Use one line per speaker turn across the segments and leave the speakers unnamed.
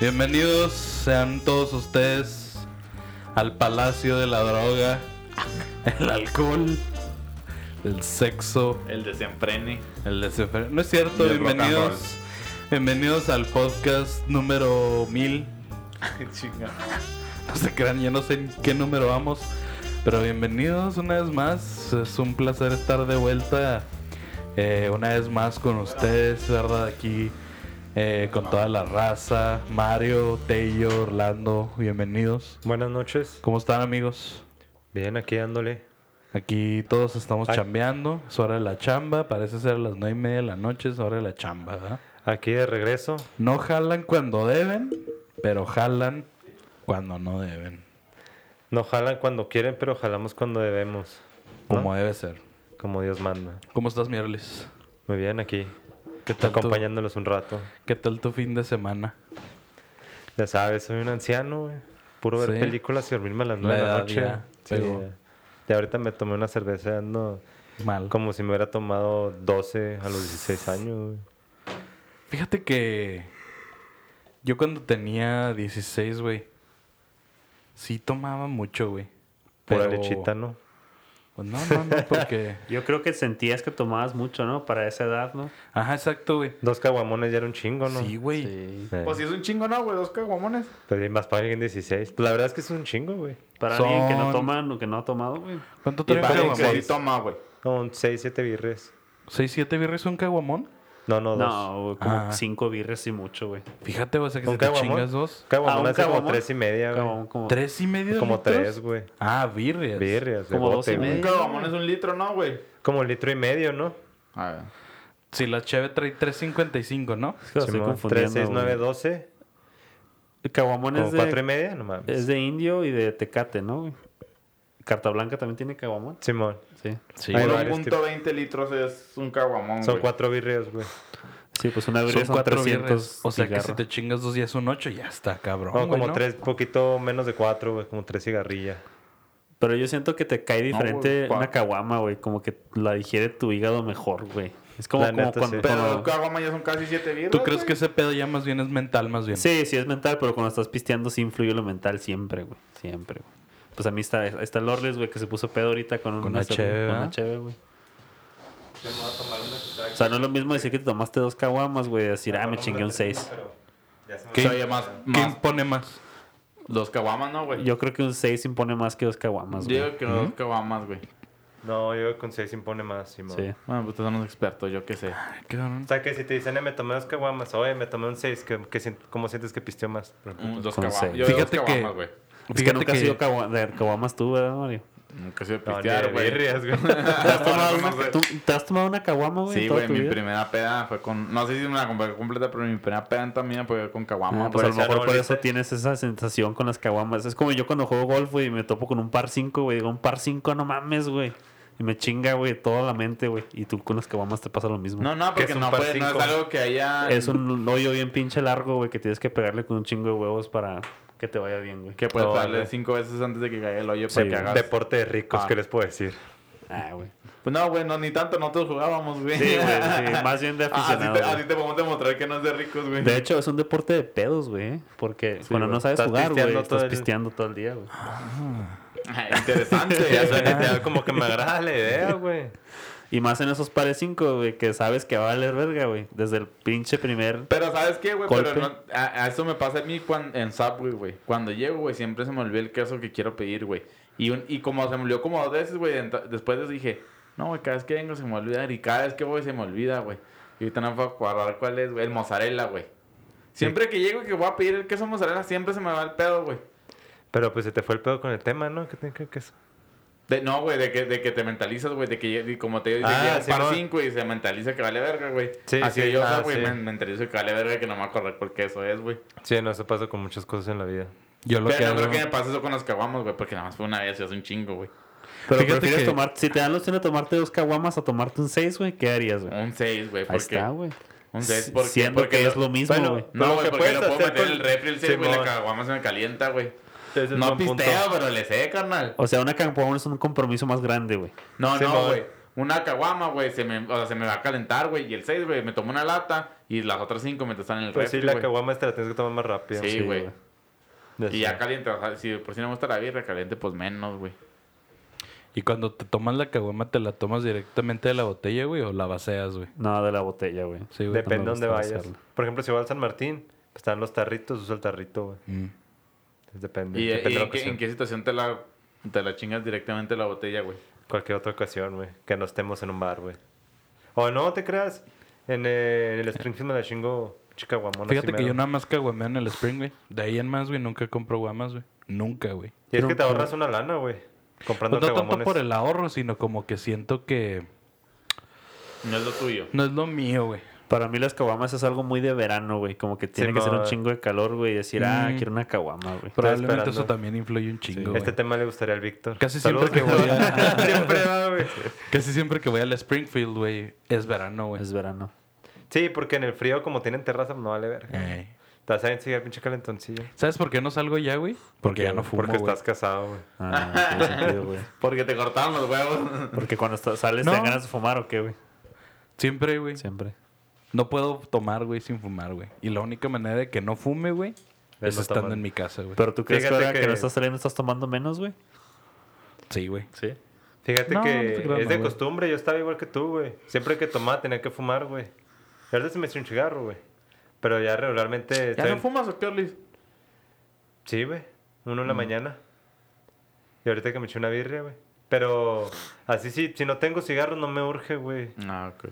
Bienvenidos sean todos ustedes al Palacio de la Droga, el alcohol, el sexo,
El desenfrene.
el desenfreno. No es cierto,
el
bienvenidos. Bienvenidos al podcast número 1000.
Chinga.
No se crean, ya no sé en qué número vamos. Pero bienvenidos una vez más. Es un placer estar de vuelta eh, una vez más con ustedes, ¿verdad? Aquí eh, con toda la raza. Mario, Tello, Orlando, bienvenidos.
Buenas noches.
¿Cómo están amigos?
Bien, aquí dándole.
Aquí todos estamos
Ay.
chambeando. Es hora de la chamba. Parece ser a las nueve y media de la noche. Es hora de la chamba, ¿verdad?
Aquí de regreso.
No jalan cuando deben, pero jalan cuando no deben.
No jalan cuando quieren, pero jalamos cuando debemos. ¿no?
Como debe ser.
Como Dios manda.
¿Cómo estás, Mierlis?
Muy bien, aquí.
¿Qué tal, tu,
Acompañándolos un rato.
¿Qué tal tu fin de semana?
Ya sabes, soy un anciano, güey. Puro ver
Sí.
películas y dormirme a las
La
nueve de la noche.
ya
Sí, ya. Y ahorita me tomé una cerveza ando
Mal.
como si me hubiera tomado 12 a los 16 años, güey.
Fíjate que yo cuando tenía 16, güey, sí tomaba mucho, güey.
Pura
Pero-
lechita, ¿no?
Pues no, no, no, porque...
Yo creo que sentías que tomabas mucho, ¿no? Para esa edad, ¿no?
Ajá, exacto, güey.
Dos caguamones ya era un chingo, ¿no?
Sí, güey.
Sí.
Eh,
Pues si es un chingo, ¿no, güey? Dos caguamones.
Pero más para alguien de 16. Pues la verdad es que es un chingo, güey.
Para alguien que no
Son-
toma, o que no ha tomado, güey.
¿Cuánto trae un caguamón?
toma, güey.
No, 6, 7 birres.
¿6, 7 birres un caguamón?
No, no, dos.
No, güey, como
Ah.
cinco birres y mucho, güey.
Fíjate, güey, o sea que
¿Un
si te chingas dos.
Caguamón
Ah, ¿un
hace como? 3 y media, güey.
Como, como,
¿Tres y medio
Como
litros?
3, güey.
Ah, birrias.
Birrias. de
Como dos y
güey.
Un caguamón es un litro, ¿no, güey?
Como litro y medio, ¿no?
A ver.
Si la cheve trae 3.55, ¿no?
Lo estoy
Simón,
confundiendo,
3, 6, 9,
güey.
12.
El caguamón
Como
es
4 y
de,
media, no mames.
es de indio y de tecate, ¿no, güey? Carta Blanca también tiene caguamón.
Simón.
Sí.
Sí.
Hay
Por
varios
1.20 litros es un caguamón,
Son
güey.
4 birrias, güey.
Sí, pues una birria
Son
son,
cuatro
300
birrias. O sea que si te chingas dos es un 8, ya está, cabrón.
No,
güey,
como
¿no?
3, poquito menos de 4, güey. Como 3 cigarrillas.
Pero yo siento que te cae diferente
güey,
una caguama, güey. Como que la digiere tu hígado mejor, güey. Es como, como
neta,
cuando...
sí.
Pero caguama ya son casi 7 birras,
¿Tú crees
güey.
que ese pedo ya más bien es mental, más bien?
Sí, sí es mental, pero cuando estás pisteando sí influye lo mental siempre, güey. Siempre, güey. Pues a mí está, está el Orles, güey, que se puso pedo ahorita con,
Con
una
la cheve,
Con
¿verdad?
una cheve, güey. O sea, no es lo mismo decir que te tomaste dos caguamas, güey, decir, ah, me chingué un seis.
¿Qué,
O sea, más-
¿qué
más-
impone más?
Dos caguamas, ¿no, güey?
Yo creo que un seis impone más que dos caguamas, güey.
Digo que dos caguamas, güey.
No, yo con 6 impone más, Simón.
Sí.
Bueno, pues son los expertos, yo qué sé.
¿Qué?
O sea, que si te dicen, eh, me tomé dos caguamas. Oye, me tomé un 6. ¿qué, qué sien- ¿Cómo sientes que pisteó más?
Un- dos caguamas.
Fíjate
dos
que-
caguamas, güey.
Es que nunca has
que-
sido cagua- de caguamas tú, ¿verdad, Mario?
Nunca sido
ni
pistear, güey.
¿Te has una, ¿te has tomado una caguama, güey?
Sí, güey, mi
vida?
primera peda fue con... No sé si me la compré completa, pero mi primera peda también fue con caguama.
Ah, pues a lo mejor por eso tienes esa sensación con las caguamas. Es como yo cuando juego golf, güey, y me topo con un par 5, güey. Digo, un par 5, no mames, güey. Y me chinga, güey, toda la mente, güey. Y tú con las caguamas te pasa lo mismo.
No, no,
¿Qué
porque no, puede- no es algo que haya...
Es un hoyo bien pinche largo, güey, que tienes que pegarle con un chingo de huevos para que te vaya bien, güey.
Que puedes darle cinco veces antes de que caiga el hoyo
Sí,
para que hagas...
Deporte de ricos,
Ah.
¿qué les puedo decir?
Ah, güey.
Pues no, güey, no, ni tanto, nosotros jugábamos, güey.
Sí, güey, sí, más bien de
Ah, así
aficionado.
te,
güey.
así te podemos demostrar que no es de ricos, güey.
De hecho, es un deporte de pedos, güey. ¿eh? Porque cuando
güey.
no sabes
Estás
jugar, güey, estás
todo el-
pisteando todo el día, güey.
Ay, Interesante.
Ya suena como que me agrada la idea, güey.
Y más en esos pares 5, güey, que sabes que va a valer verga, güey. Desde el pinche primer...
Pero ¿sabes qué, güey? Pero no- a, a eso me pasa a mí cuan- en Subway, güey. Cuando llego, güey, siempre se me olvida el queso que quiero pedir, güey. Y, un- y como se me olvidó como dos veces, güey, después de eso dije, no, güey, cada vez que vengo se me olvida. Y cada vez que voy se me olvida, güey. Y ahorita no puedo acordar cuál es, güey. El mozzarella, güey. Siempre que llego y que voy a pedir el queso mozzarella, siempre se me va el pedo, güey.
Pero pues se te fue el pedo con el tema, ¿no? ¿Qué tiene que ver eso?
De, no, güey, de que, de que te mentalizas, güey, de que y como te digo,
Ah,
llega un par
Simón.
5 y se mentaliza que vale verga, güey.
Sí,
Así
sí,
yo,
ah,
güey,
sí.
me mentalizo que vale verga que no me acuerdo por qué eso es, güey.
Sí, no, eso pasa con muchas cosas en la vida.
Yo lo
Pero
que
no
hago...
creo que me pase eso con las caguamas, güey, porque nada más fue una vez y hace un chingo, güey.
Pero
Fíjate
prefieres
que-
tomar... Si te dan la opción de tomarte dos caguamas a tomarte un 6, güey, ¿qué harías, güey?
Un 6, güey,
Ahí
porque...
está, güey.
Un 6, porque...
Siendo
porque
que es lo mismo, güey.
No,
lo
güey,
que
porque
puedes
puedo meter
con-
el refri el 6, güey, y la caguama se me calienta, güey. No
punto.
pisteo, pero le sé, carnal.
O sea, una caguama es un compromiso más grande, güey.
No,
Sí,
no, güey. Una caguama, güey, se me, o sea, se me va a calentar, güey. Y el 6, güey, me tomo una lata Y las otras cinco mientras están en el
Pues sí,
refri,
la
güey.
caguama esta la tienes que tomar más rápido.
Sí, güey. Y ya caliente, o sea, si por si no me gusta la birra, caliente, pues menos, güey.
Y cuando te tomas la caguama, ¿te la tomas directamente de la botella, güey? ¿O la vaceas, güey?
No, de la botella, güey.
Sí, güey.
Depende de
me
dónde vayas. Por ejemplo, si voy al San Martín, pues están los tarritos, uso el tarrito, güey.
Mm.
Depende.
¿Y,
depende
y
de la
en, qué,
ocasión.
en qué situación te la, te la chingas directamente la botella, güey?
Cualquier otra ocasión, güey. Que no estemos en un bar, güey. O no, te creas. En, eh, en el Springfield me la chingo chica guamona.
Fíjate que yo nada más caguameo en el Spring, güey. De ahí en más, güey, nunca compro guamas, güey. Nunca, güey.
Y es que te ahorras una lana, güey. Comprando
Pues no tanto por el ahorro, sino como que siento que
No es lo tuyo.
no es lo mío, güey.
Para mí las caguamas es algo muy de verano, güey. Como que tiene que ser un chingo de calor, güey. Y decir, ah,
Mm.
quiero una caguama, güey.
Probablemente eso también influye un chingo,
Este tema le gustaría al Víctor.
Casi
Saludos,
siempre que voy a...
Siempre va, güey.
Casi siempre que voy al Springfield, güey, es verano, güey.
Es verano.
Sí, porque en el frío, como tienen terraza, no vale verga.
Ey.
Te vas a enseñar pinche calentoncillo.
¿Sabes por qué no salgo ya, güey? Porque ya no fumo,
Porque estás casado, güey.
Ah, sentido, güey.
Porque te cortaron los huevos.
Porque cuando sales
No.
te dan ganas de fumar o qué, güey.
Siempre, güey.
Siempre.
No puedo tomar, güey, sin fumar, güey. Y la única manera de que no fume, güey,
Es
es
no
estando
tomar.
en mi casa, güey.
Pero tú crees que ahora que...
que-
no estás saliendo estás tomando menos, güey.
Sí, güey.
Sí.
Fíjate
No,
que
no te creas,
es de
güey.
costumbre. Yo estaba igual que tú, güey. Siempre que tomaba tenía que fumar, güey. Y ahorita se me echa un cigarro, güey. Pero ya regularmente...
¿Ya
estoy-
no fumas o qué?
Sí, güey. Uno en la
Mm.
mañana. Y ahorita que me eché una birria, güey. Pero así sí, si no tengo cigarros no me urge, güey.
Ah, ok.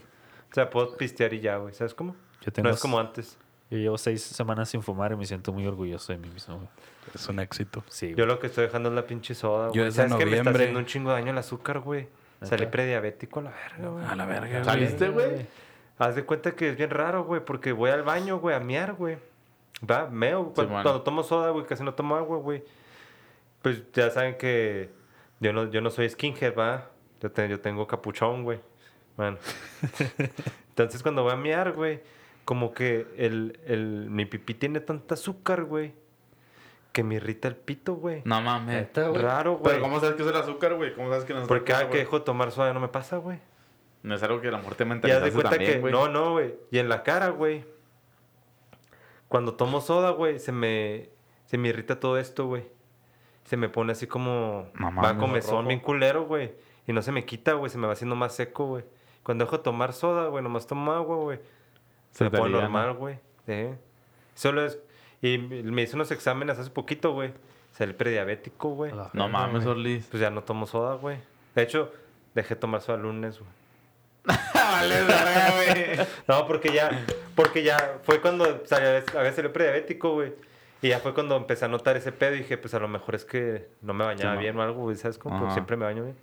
O sea, puedo pistear y ya, güey. ¿Sabes cómo?
Yo tengo
No es como antes.
Yo llevo seis semanas sin fumar y me siento muy orgulloso de mí mismo, güey.
Es un éxito.
Sí,
Yo lo que estoy dejando es la pinche soda,
Yo
güey.
desde
¿Sabes que me está
noviembre-
haciendo un chingo de daño el azúcar, güey? Salí prediabético a la verga, güey.
A la verga, güey.
¿Saliste, güey?
Haz de cuenta que es bien raro, güey, porque voy al baño, güey, a miar, güey. Va, meo. Cuando,
mano.
cuando tomo soda, güey, casi no tomo agua, güey. Pues ya saben que yo no, yo no soy skinhead, va. Yo, te- yo tengo capuchón, güey. Bueno. Entonces cuando voy a miar, güey, como que el, el, mi pipí tiene tanta azúcar, güey, que me irrita el pito, güey.
No mames.
Raro, güey.
Pero ¿cómo sabes que es el azúcar, güey? ¿Cómo sabes que no es
Porque cada que
güey?
dejo de tomar soda no me pasa, güey.
No es algo que a lo mejor te
Y haz de
mentalizaste
cuenta
también,
que...
güey.
No, no, güey. Y en la cara, güey. Cuando tomo soda, güey, se me... Se me irrita todo esto, güey. Se me pone así como...
No
va comezón bien culero, güey. Y no se me quita, güey. Se me va haciendo más seco, güey. Cuando dejo de tomar soda, güey, nomás tomo agua, güey. Se, me pone normal, güey. Solo es... Y me hice unos exámenes hace poquito, güey. Salí prediabético, güey.
No mames, Orlis.
Pues ya no tomo soda, güey. De hecho, dejé de tomar soda el lunes, güey.
vale, verga, güey.
No, porque ya, porque ya fue cuando o sea, a veces salió prediabético, güey. Y ya fue cuando empecé a notar ese pedo y dije, pues a lo mejor es que no me bañaba
Sí,
bien o algo, güey. ¿Sabes cómo? Siempre me baño bien.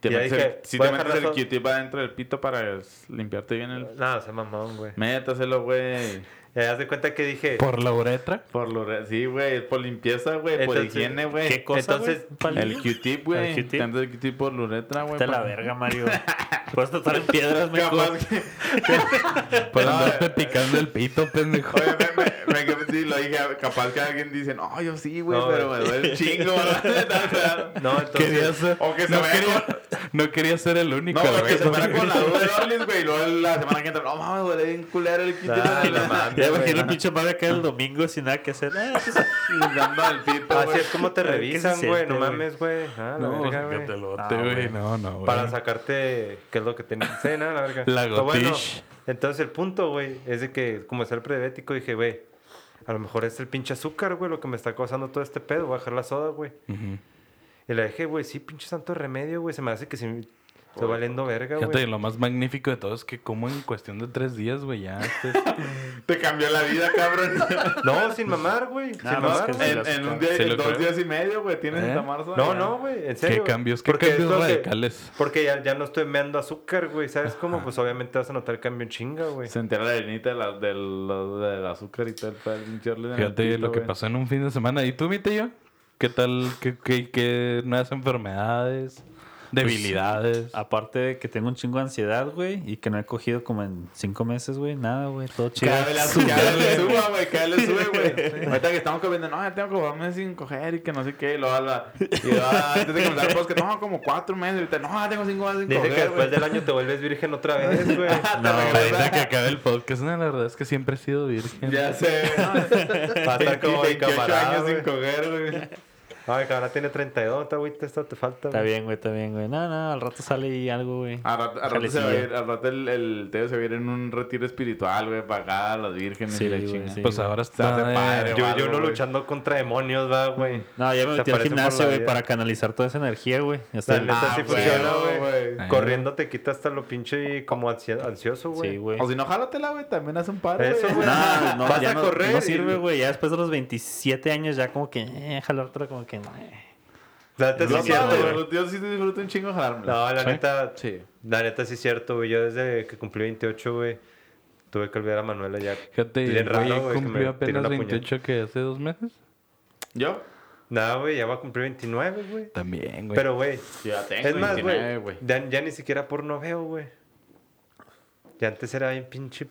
Te
Y ya
metes
dije,
el- si te metes el Q-tip adentro del pito para limpiarte bien el...
Nada, o sea, mamón, güey.
Métaselo, güey.
Ya das de cuenta que dije,
Por la uretra.
Por lo... re- Sí, güey. Por limpieza, güey. Por higiene, güey.
¿Qué cosa,
Entonces?
El Q-tip, güey.
El Q-tip.
Te el Q-tip por la uretra, güey.
A la verga, Mario. Puedes tratar en piedras, me
Capaz que...
Por
No,
andarte picando el pito, pendejo.
Oye, me, me, me, me- sí, lo dije, capaz que alguien dice, no, yo sí, güey,
No,
pero me duele un chingo, ¿verdad?
no, entonces,
Quería ser,
O que se
no,
vaya
quería,
con-
no quería ser el único,
No,
güey.
que se fuera con la duda de Orlis, güey, y luego la semana que entra, no, mames, duele bien culero el kit.
Imagino el pinche Mario acá el domingo sin nada que hacer. Ah,
Dando al pito,
así es como te revisan, güey. No mames, güey. Ah,
No,
güey.
Ah,
güey. No, no, güey.
Para sacarte qué es lo que tenés. Sí, nada, la verga.
La gotish.
entonces el punto, güey, es de que como es el prediabético, dije, güey, a lo mejor es el pinche azúcar, güey, lo que me está causando todo este pedo. Voy a dejar la soda, güey. Y le dije, güey, sí, pinche santo remedio, güey. Se me hace que se estoy valiendo verga,
Fíjate,
güey.
lo más magnífico de todo es que como en cuestión de tres días, güey, ya. este-
Te cambió la vida, cabrón.
No, sin mamar, güey. Sin
Nada más
mamar,
que
en, en un día,
Sí
en dos
creo.
días y medio, güey, tienes
¿Eh?
esta marzo.
No, no, güey, en serio.
¿Qué cambios, qué
Porque
cambios radicales?
Porque ya, ya no estoy meando azúcar, güey. ¿Sabes cómo? Pues obviamente vas a notar el cambio en chinga, güey.
Se entera la arenita de la, del, del azúcar y en el
Fíjate
pito,
lo que pasó en un fin de semana. ¿Y tú, mi tío? ¿Qué tal? ¿Qué, qué, qué nuevas enfermedades? Debilidades.
Aparte de que tengo un chingo de ansiedad, güey, y que no he cogido como en cinco meses, güey, nada, güey, todo chido.
Cada vez la- cada vez le suba, güey, cada vez le sube, güey. Ahorita que estamos comiendo, no, ya tengo como dos meses sin coger y que no sé qué. Y luego a la- y a- antes de comenzar el podcast, no, como cuatro meses. Y ahorita, no, ya tengo cinco meses sin
Dice
coger,
que después del año te vuelves virgen otra vez, güey.
No, ahorita que acabe el podcast, no, la verdad es que siempre he sido virgen.
Ya sé, ¿no?
Va a estar como mi
28
camarada,
años sin coger, güey.
Ay, cabrón, tiene 32, está, güey, esto te falta.
Está bien, güey, está bien, güey. No, no, al rato sale algo, güey.
Al rato, al rato se va a
Jalecillo.
ir, al rato el, el Teo se va a ir en un retiro espiritual, güey, para acá, a las vírgenes
Sí,
y la chingada.
sí.
Pues ahora está.
padre,
eh,
Yo,
algo,
yo no
güey.
luchando contra demonios, va, güey.
No, ya me metí al gimnasio, güey, para canalizar toda esa energía, güey.
Neta
Ah,
sí
güey,
funciona,
güey.
Corriendo te quita hasta lo pinche como ansia- ansioso, güey.
Sí, güey.
O si no, jálatela, güey, también hace un par,
Eso, güey.
No, no,
Vas a correr
no
y-
sirve, güey. Ya después de los 27 años, ya como que, eh, jalártela como que, eh.
La neta sí
No,
es cierto,
no,
güey.
yo sí disfruto un chingo jalármela.
No, la
¿Sí?
neta,
Sí.
la neta sí es cierto, güey. Yo desde que cumplí 28, güey, tuve que olvidar a Manuela ya.
Fíjate,
Bien raro, güey,
cumplió apenas
la puñal.
28 que hace dos meses.
¿Yo?
Nada, güey, ya va a cumplir 29, güey.
También, güey.
Pero, güey,
ya tengo
es más,
29,
güey,
güey.
ya, ya ni siquiera porno veo, güey. Ya antes era bien pinche...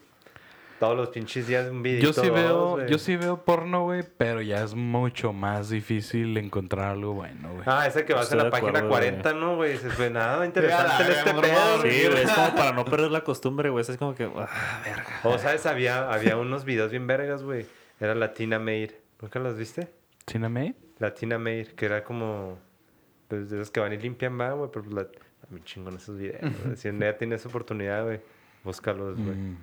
Todos los pinches días un video.
yo sí veo, yo sí veo porno, güey, pero ya es mucho más difícil encontrar algo bueno, güey.
Ah, ese que vas
Estoy
en la página
acuerdo,
40, ¿no, güey? Dices, pues nada, interesante en este pedo. güey.
Sí, güey, es como para no perder la costumbre, güey. Es como que, ah, verga.
O, ¿sabes? Había, había unos videos bien vergas, güey. Era Latina Maid. ¿Nunca los viste?
¿Cineme?
Latina Maid, que era como... Pues de esos que van y limpian, va, güey. Pero pues la... A mí chingón esos videos, güey. Si un día tienes oportunidad, güey, búscalos, güey.
Mm.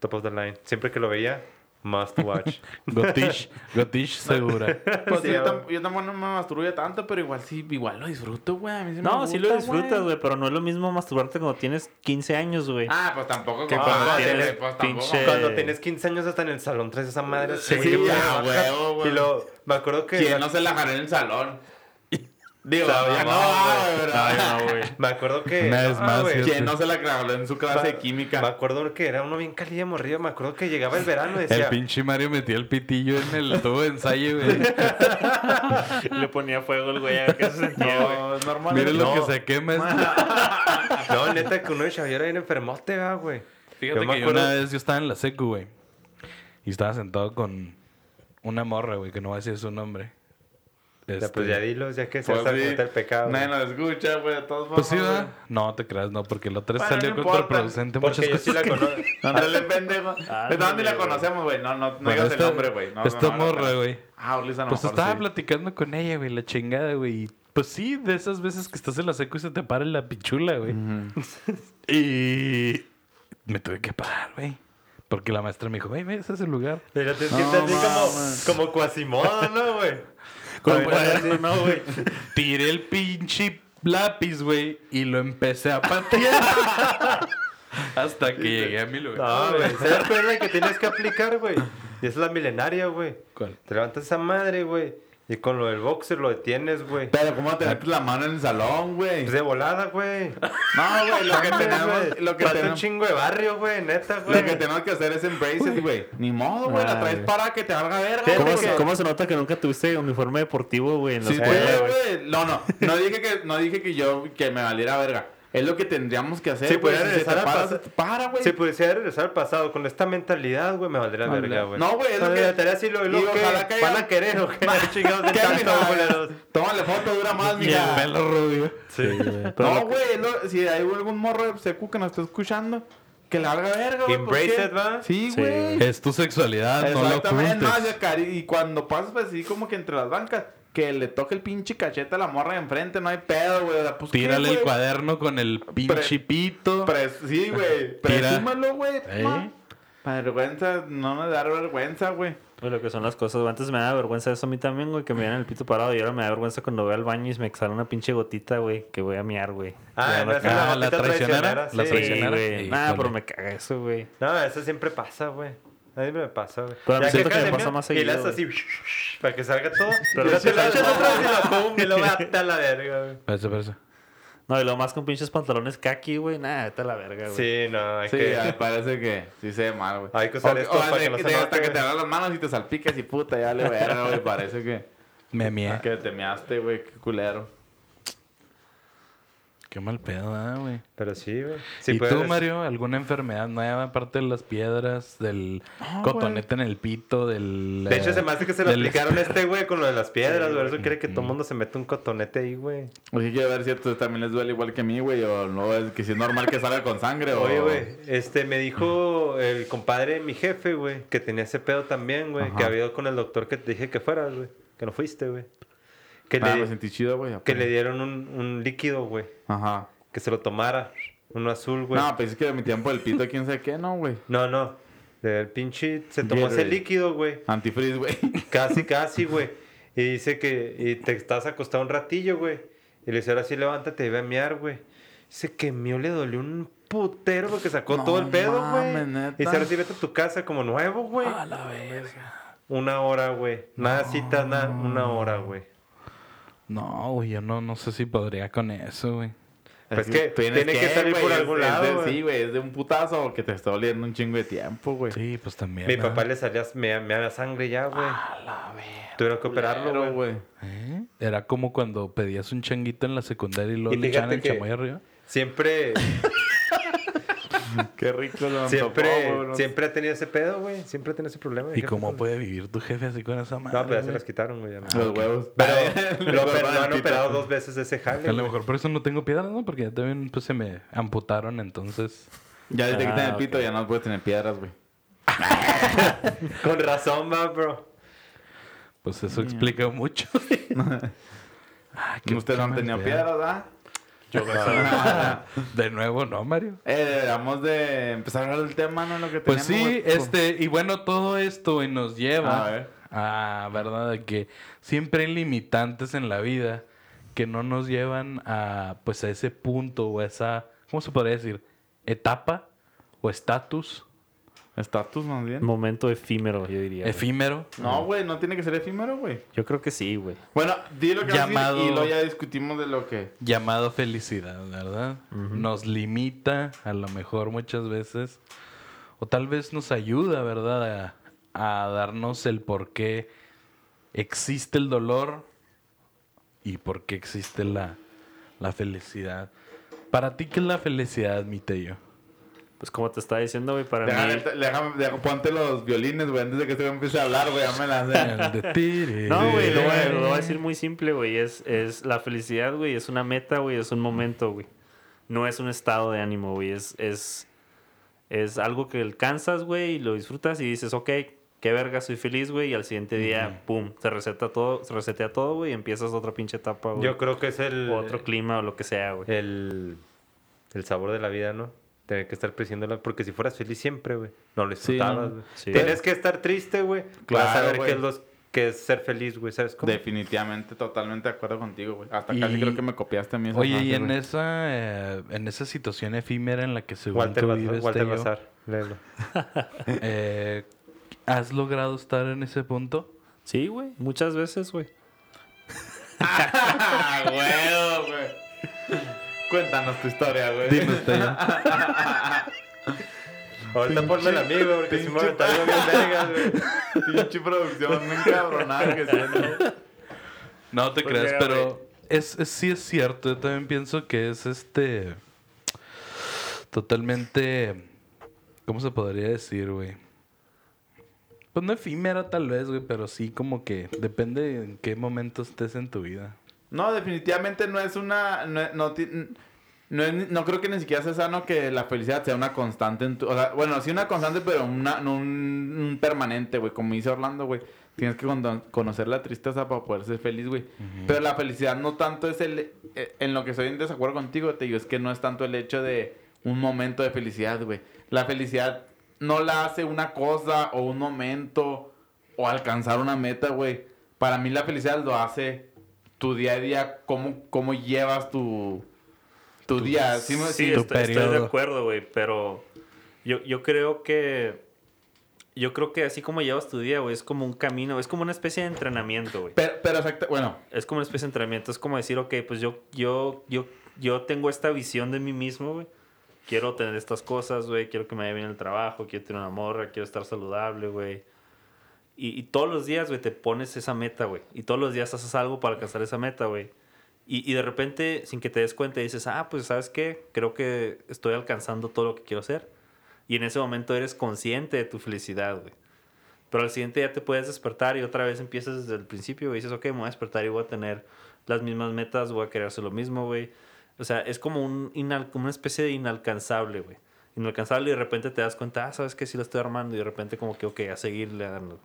Top of the line. Siempre que lo veía, must watch.
Gotish, Gotish segura.
Pues
Sí,
yo,
güey.
tam- yo tampoco no me masturbo tanto, pero igual sí, igual lo disfruto, güey. A mí sí
No, sí lo
gusta,
disfrutas, güey, pero no es lo mismo masturbarte cuando tienes 15 años, güey.
Ah, pues tampoco.
Que cuando
ah,
tienes
sí, pues tampoco.
pinche-
Cuando tienes 15 años hasta en el salón traes esa madre.
Sí,
güey,
güey.
Y lo... Me acuerdo que...
¿Quién no se la jaló en el salón? Digo,
No,
ya no,
no,
güey.
Me acuerdo que...
Una vez
Ah,
más,
güey.
fíjate.
¿Quién no se la jaló en su clase de
Me
química?
acuerdo que era uno bien caliente morrido. Me acuerdo que llegaba el verano y
El pinche Mario metió el pitillo en el tubo de ensayo, güey.
Le ponía fuego el güey a se sentía.
No, es normal.
Miren
No.
lo que se quema esto.
No, neta, que uno de Xavier era bien enfermote, ¿verdad, güey.
Fíjate
Yo me
que
acuerdo-
una vez yo estaba en la secu, güey. Y estaba sentado con una morra, güey, que no voy a decir su nombre.
Ya,
Este,
pues ya dilos, ya que se
Pues sí.
el pecado.
Nadie nos escucha, güey, de todos
Pues sí,
modos,
¿verdad? No te creas, no, porque el otro
Bueno,
salió
no
contraproducente
Porque
muchas
yo sí
cosas.
la conozco.
Ándale, pendejo. ¿De dónde la conocemos, güey? No, no, no digas el nombre, güey. No,
esta
no, no, no,
morra,
no.
güey.
Ah, Ulises, a lo
Pues
mejor
estaba
sí.
platicando con ella, güey, la chingada, güey. y, Pues sí, de esas veces que estás en la secu y se te para la pichula, güey. Y me tuve que parar, güey. Porque la maestra me dijo, güey, ese lugar.
Pero te
No,
sientes así como, como Quasimodo, ¿no, güey?
Como
Como
cuaderno, no, güey.
Tiré el pinche lápiz, güey, y lo empecé a patear. Hasta que llegué a mi lugar.
No, güey. Esa es la que tienes que aplicar, güey. Y es la milenaria, güey.
¿Cuál?
Te levantas esa madre, güey. Y con lo del boxer lo detienes, güey.
Pero, ¿cómo te metes la mano en el salón, güey?
Pues de volada, güey.
No, güey, lo que tenemos, lo que
Falta un
tenemos,
chingo de barrio, güey, neta, güey.
lo que tenemos que hacer es embrace it, güey. Ni modo, güey, la traes para que te valga verga,
¿Cómo
¿Cómo,
güey.
se, cómo se nota que nunca tuviste uniforme deportivo, güey, en la
Sí,
escuela, güey?
güey, No, no, no dije que, no dije que yo, que me valiera verga. Es lo que tendríamos que hacer, güey. Si se te
regresar al
para,
pas-
se te para, güey.
Si pudiera regresar al pasado con esta mentalidad, güey, me valdría
Vale.
verga, güey.
No, güey, es lo
No,
que-
la tarea así lo, lo que
que
van a querer, o qué chingados de
¿Qué,
tanto, culeros.
Tómale foto, dura más,
Y el pelo rubio.
Sí,
güey.
No, güey, si hay algún morro de secu que nos está escuchando, que le haga verga, güey. ¿por
Embrace it, ¿va?
Sí, güey.
Es tu sexualidad, no lo
Exactamente, no,
ocultes.
ya, cari- y cuando pasas pues, así como que entre las bancas, que le toque el pinche cachete a la morra de enfrente, no hay pedo, güey. o sea, Pues, ¿qué,
Tírale el cuaderno con el pinche pito.
Pres- sí, güey. Presúmalo, güey.
¿Eh?
Vergüenza, no me da vergüenza, güey.
Lo que son las cosas, güey. Antes me daba vergüenza eso a mí también, güey, que me vieran el pito parado. Y ahora me da vergüenza cuando voy al baño y me sale una pinche gotita, güey, que voy a miar, güey.
Ah, es
Ah, la
gotita
traicionera, la
sí.
Sí,
traicionera.
güey.
Híjole.
pero me caga eso, güey.
No, eso siempre pasa, güey. A mí me pasa, güey.
Pero a mí
Ya
siento que
acabas
me pasa más
Y le
seguido,
haces así, para que salga todo.
Pero
y
sí
te
sale-
echas otra vez y lo pum, y lo mata a la verga, güey.
Parece, parece.
No, y lo más con pinches pantalones kaki, güey. Nah, vete a la verga, güey.
Sí, no, hay
Sí,
que...
me parece que sí se ve mal, güey.
Hay que usar
O-
esto
o
para
de
que no
que
se
te-
note,
Hasta que te agarras las manos y te salpiques y puta, ya le verga, güey. Parece que,
Me mié.
que te measte, güey. Qué culero.
Qué mal pedo, ¿eh, güey.
Pero sí, güey. Sí,
¿Y
puedes-
tú, Mario, alguna enfermedad nueva aparte de las piedras, del cotonete en el pito, del...
De hecho,
eh,
se me hace que se lo
del-
a este güey con lo de las piedras,
Sí,
güey.
güey.
Eso quiere que todo el mundo se meta un cotonete ahí, güey.
Oye, quiero ver si a ustedes también les duele igual que a mí, güey. O no, es que si es normal que salga con sangre o...
Oye, güey, este, me dijo el compadre de mi jefe, güey, que tenía ese pedo también, güey. Que había ido con el doctor que te dije que fueras, güey. Que no fuiste, güey. Que,
Ah,
le,
me sentí chido, güey.
que le dieron un, un líquido, güey.
Ajá.
Que se lo tomara. Uno azul, güey.
No, pensé que le metían por el pito quién sabe qué, no, güey.
No, no. El pinche se tomó ese líquido, güey.
Antifreeze, güey.
Casi, casi, güey. Y dice que y te estás acostado un ratillo, güey. Y le dice, ahora sí, levántate y ve a mear, güey. Dice que mío le dolió un putero porque sacó
No
todo el pedo, güey. Y dice, ahora sí, vete a tu casa como nuevo, güey.
A la verga.
Una hora, güey. Nada cita, nada. Una hora, güey.
No, güey, yo no, no sé si podría con eso, güey.
Pues que
tienes
tiene que salir por algún
es- es
lado,
de-. Sí, güey, es de un putazo que te está doliendo un chingo de tiempo, güey.
Sí, pues también.
Mi
¿no?
papá le salía, me, me daba sangre ya, güey. Tuvieron que operarlo, güey.
¿Eh? Era como cuando pedías un changuito en la secundaria y luego
Y
le echaban el
que-
chamoy arriba.
Siempre,
Qué rico lo
siempre,
güey.
siempre ha tenido ese pedo, güey. Siempre ha tenido ese problema.
¿Y cómo
güey.
puede vivir tu jefe así con esa madre?
No, pero ya se las quitaron, güey. no.
Los huevos.
Pero lo, han
pito.
operado dos veces ese jale.
A lo mejor por eso no tengo piedras, ¿no? Porque ya también pues, se me amputaron, entonces...
Ya desde que
Ah,
tiene el pito
ok.
ya no puedes tener piedras, güey.
Con razón, va, bro.
Pues eso explica mucho. Ah,
Ustedes no han tenido piedras, ¿verdad?
Yo pensaba-
De nuevo, ¿no, Mario?
Eh, deberíamos de empezar a hablar del tema, ¿no? Lo que
Pues sí,
güey.
este, y bueno, todo esto nos
A
lleva
ver.
a, ¿verdad? De que siempre hay limitantes en la vida que no nos llevan a, pues, a ese punto o a esa, ¿cómo se podría decir? Etapa o estatus
Estatus, más bien.
Momento efímero, yo diría. güey.
efímero.
No, güey, no tiene que ser efímero, güey.
Yo creo que sí, güey.
Bueno, di lo que vas a decir
Llamado-
y luego ya discutimos de lo que...
llamado felicidad, ¿verdad? Nos limita a lo mejor muchas veces, o tal vez nos ayuda, ¿verdad? A, a darnos el por qué existe el dolor y por qué existe la, la felicidad. Para ti, ¿qué es la felicidad, mi tello?
Pues como te estaba diciendo, güey, para
Déjame,
mí...
déjame- déjame- ponte los violines, güey, antes de que güey empiece a hablar, güey,
de tire.
No, güey, lo, voy a- lo voy a decir muy simple, güey. Es, es la felicidad, güey. Es una meta, güey. Es un momento, güey. No es un estado de ánimo, güey. Es, es, es algo que alcanzas, güey, y lo disfrutas y dices, ok, qué verga, soy feliz, güey. Y al siguiente día, pum, se reseta todo, se resetea todo, güey, y empiezas otra pinche etapa, güey.
Yo creo que es el,
O otro clima o lo que sea, güey.
el, el sabor de la vida, ¿no? Tener que estar presidiéndola. Porque si fueras feliz siempre, güey, no lo disfrutabas, güey.
Sí.
Tienes que estar triste, güey.
Claro,
para saber
güey.
qué es, los, qué es ser feliz, güey. ¿Sabes cómo?
Definitivamente, totalmente de acuerdo contigo, güey. Hasta
Y-
casi creo que me copiaste a mí esa
Oye,
frase,
y en esa, eh, en esa situación efímera en la que según
Walter,
tú
Bazar,
vives,
Walter
Tello,
Bazar, léelo.
eh, ¿has logrado estar en ese punto?
Sí, güey. Muchas veces, güey.
¡Ah, güey, güey! Cuéntanos tu historia, güey.
Dime, Tello.
Ahorita ponme el amigo, porque si me
pinche-
aventaron bien vergas, güey.
Pinche producción, cabronada que siento.
No te
Pues
creas,
mira,
pero es, es- sí es cierto. Yo también pienso que es este. Totalmente. ¿Cómo se podría decir, güey? Pues no efímera, tal vez, güey, pero sí como que depende en qué momento estés en tu vida.
No, definitivamente no es una... No, no, no, no creo que ni siquiera sea sano que la felicidad sea una constante en tu... O sea, bueno, sí una constante, pero una, no un, un permanente, güey. Como dice Orlando, güey. Tienes que cono- conocer la tristeza para poder ser feliz, güey. Pero la felicidad no tanto es el... eh, En lo que estoy en desacuerdo contigo, te digo, es que no es tanto el hecho de un momento de felicidad, güey. La felicidad no la hace una cosa o un momento o alcanzar una meta, güey. Para mí la felicidad lo hace tu día a día, cómo, cómo llevas tu, tu día. ¿Sí
tu
estoy, de acuerdo, güey, pero yo, yo creo que yo creo que así como llevas tu día, güey, es como un camino, es como una especie de entrenamiento, güey.
Pero, pero exacto, bueno,
Es como una especie de entrenamiento, es como decir, ok, pues yo yo yo yo tengo esta visión de mí mismo, güey. Quiero tener estas cosas, güey, quiero que me vaya bien el trabajo, quiero tener una morra, quiero estar saludable, güey. Y, y todos los días, güey, te pones esa meta, güey. Y todos los días haces algo para alcanzar esa meta, güey. Y, y de repente, sin que te des cuenta, dices, ah, pues sabes qué, creo que estoy alcanzando todo lo que quiero hacer. Y en ese momento eres consciente de tu felicidad, güey. Pero al siguiente día te puedes despertar y otra vez empiezas desde el principio y dices, ok, me voy a despertar y voy a tener las mismas metas, voy a querer hacer lo mismo, güey. O sea, es como, un como una especie de inalcanzable, güey. Inalcanzable y de repente te das cuenta, ah, sabes que sí lo estoy armando y de repente como que, ok, a seguirle dando.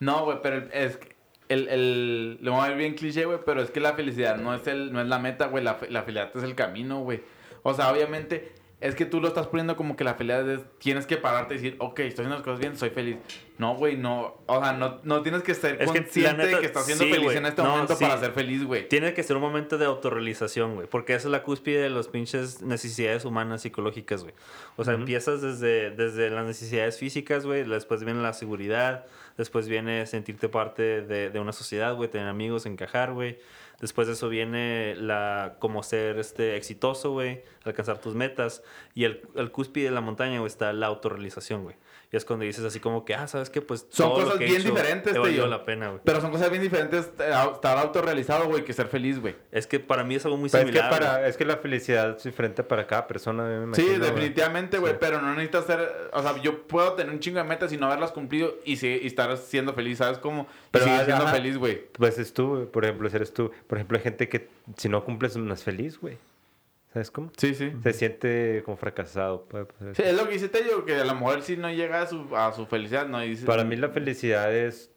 No, güey, pero es que el, el, lo voy a ver bien cliché, güey, pero es que la felicidad no es, el, no es la meta, güey, la, la felicidad es el camino, güey. O sea, obviamente, es que tú lo estás poniendo como que la felicidad es, tienes que pararte y decir, ok, estoy haciendo las cosas bien, soy feliz. No, güey, no, o sea, no, no tienes que ser
Es que,
consciente
neta,
de que estás siendo
sí,
feliz en este
No,
momento
sí.
para ser feliz, güey.
Tiene que ser un momento de autorrealización, güey. Porque esa es la cúspide de las pinches necesidades humanas psicológicas, güey. O sea, empiezas desde, desde las necesidades físicas, güey. Después viene la seguridad. Después viene sentirte parte de, de una sociedad, güey. Tener amigos, encajar, güey. Después de eso viene la como ser este exitoso, güey. Alcanzar tus metas. Y el, el cúspide de la montaña, güey, está la autorrealización, güey. Y es cuando dices así como que, ah, ¿sabes qué? Pues
Son
todo lo
cosas
que he
bien
hecho
diferentes,
te valió la pena, güey.
Pero son cosas bien diferentes eh, estar autorrealizado, güey, que ser feliz, güey.
Es que para mí es algo muy
Pues es, que
similar.
para, es que la felicidad es diferente para cada persona, me imagino,
Sí, definitivamente, güey,
Sí.
pero no necesitas ser, o sea, yo puedo tener un chingo de metas y no haberlas cumplido y, sí- y estar siendo feliz, ¿sabes cómo?
Pero,
seguir
ah,
siendo
ajá.
feliz, güey.
Pues es tú, por ejemplo, si eres tú. Por ejemplo, hay gente que si no cumples no es feliz, güey. ¿Sabes cómo?
Sí, sí.
Se siente como fracasado.
Sí, es lo que dice Tello, que a lo mejor si no llega a su, a su felicidad, no dice...
Para mí la felicidad es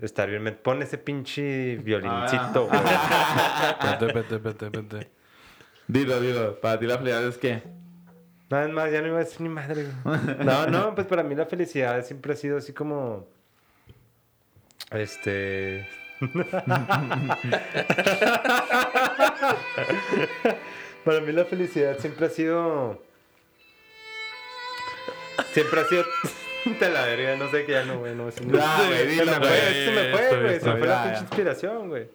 estar bien. Me pone ese pinche violincito, güey.
Vete, vete, vete, vete.
Dilo, dilo, para ti la felicidad es que...
Nada más, ya no iba a decir ni madre, güey. No, no, pues para mí la felicidad siempre ha sido así como. Este. para mí la felicidad siempre ha sido. Siempre ha sido. Te la verga, no sé qué ya no, güey. No, se me-
Ah, güey,
se me fue,
güey.
se me fue, güey. Se me fue la pinche inspiración, güey.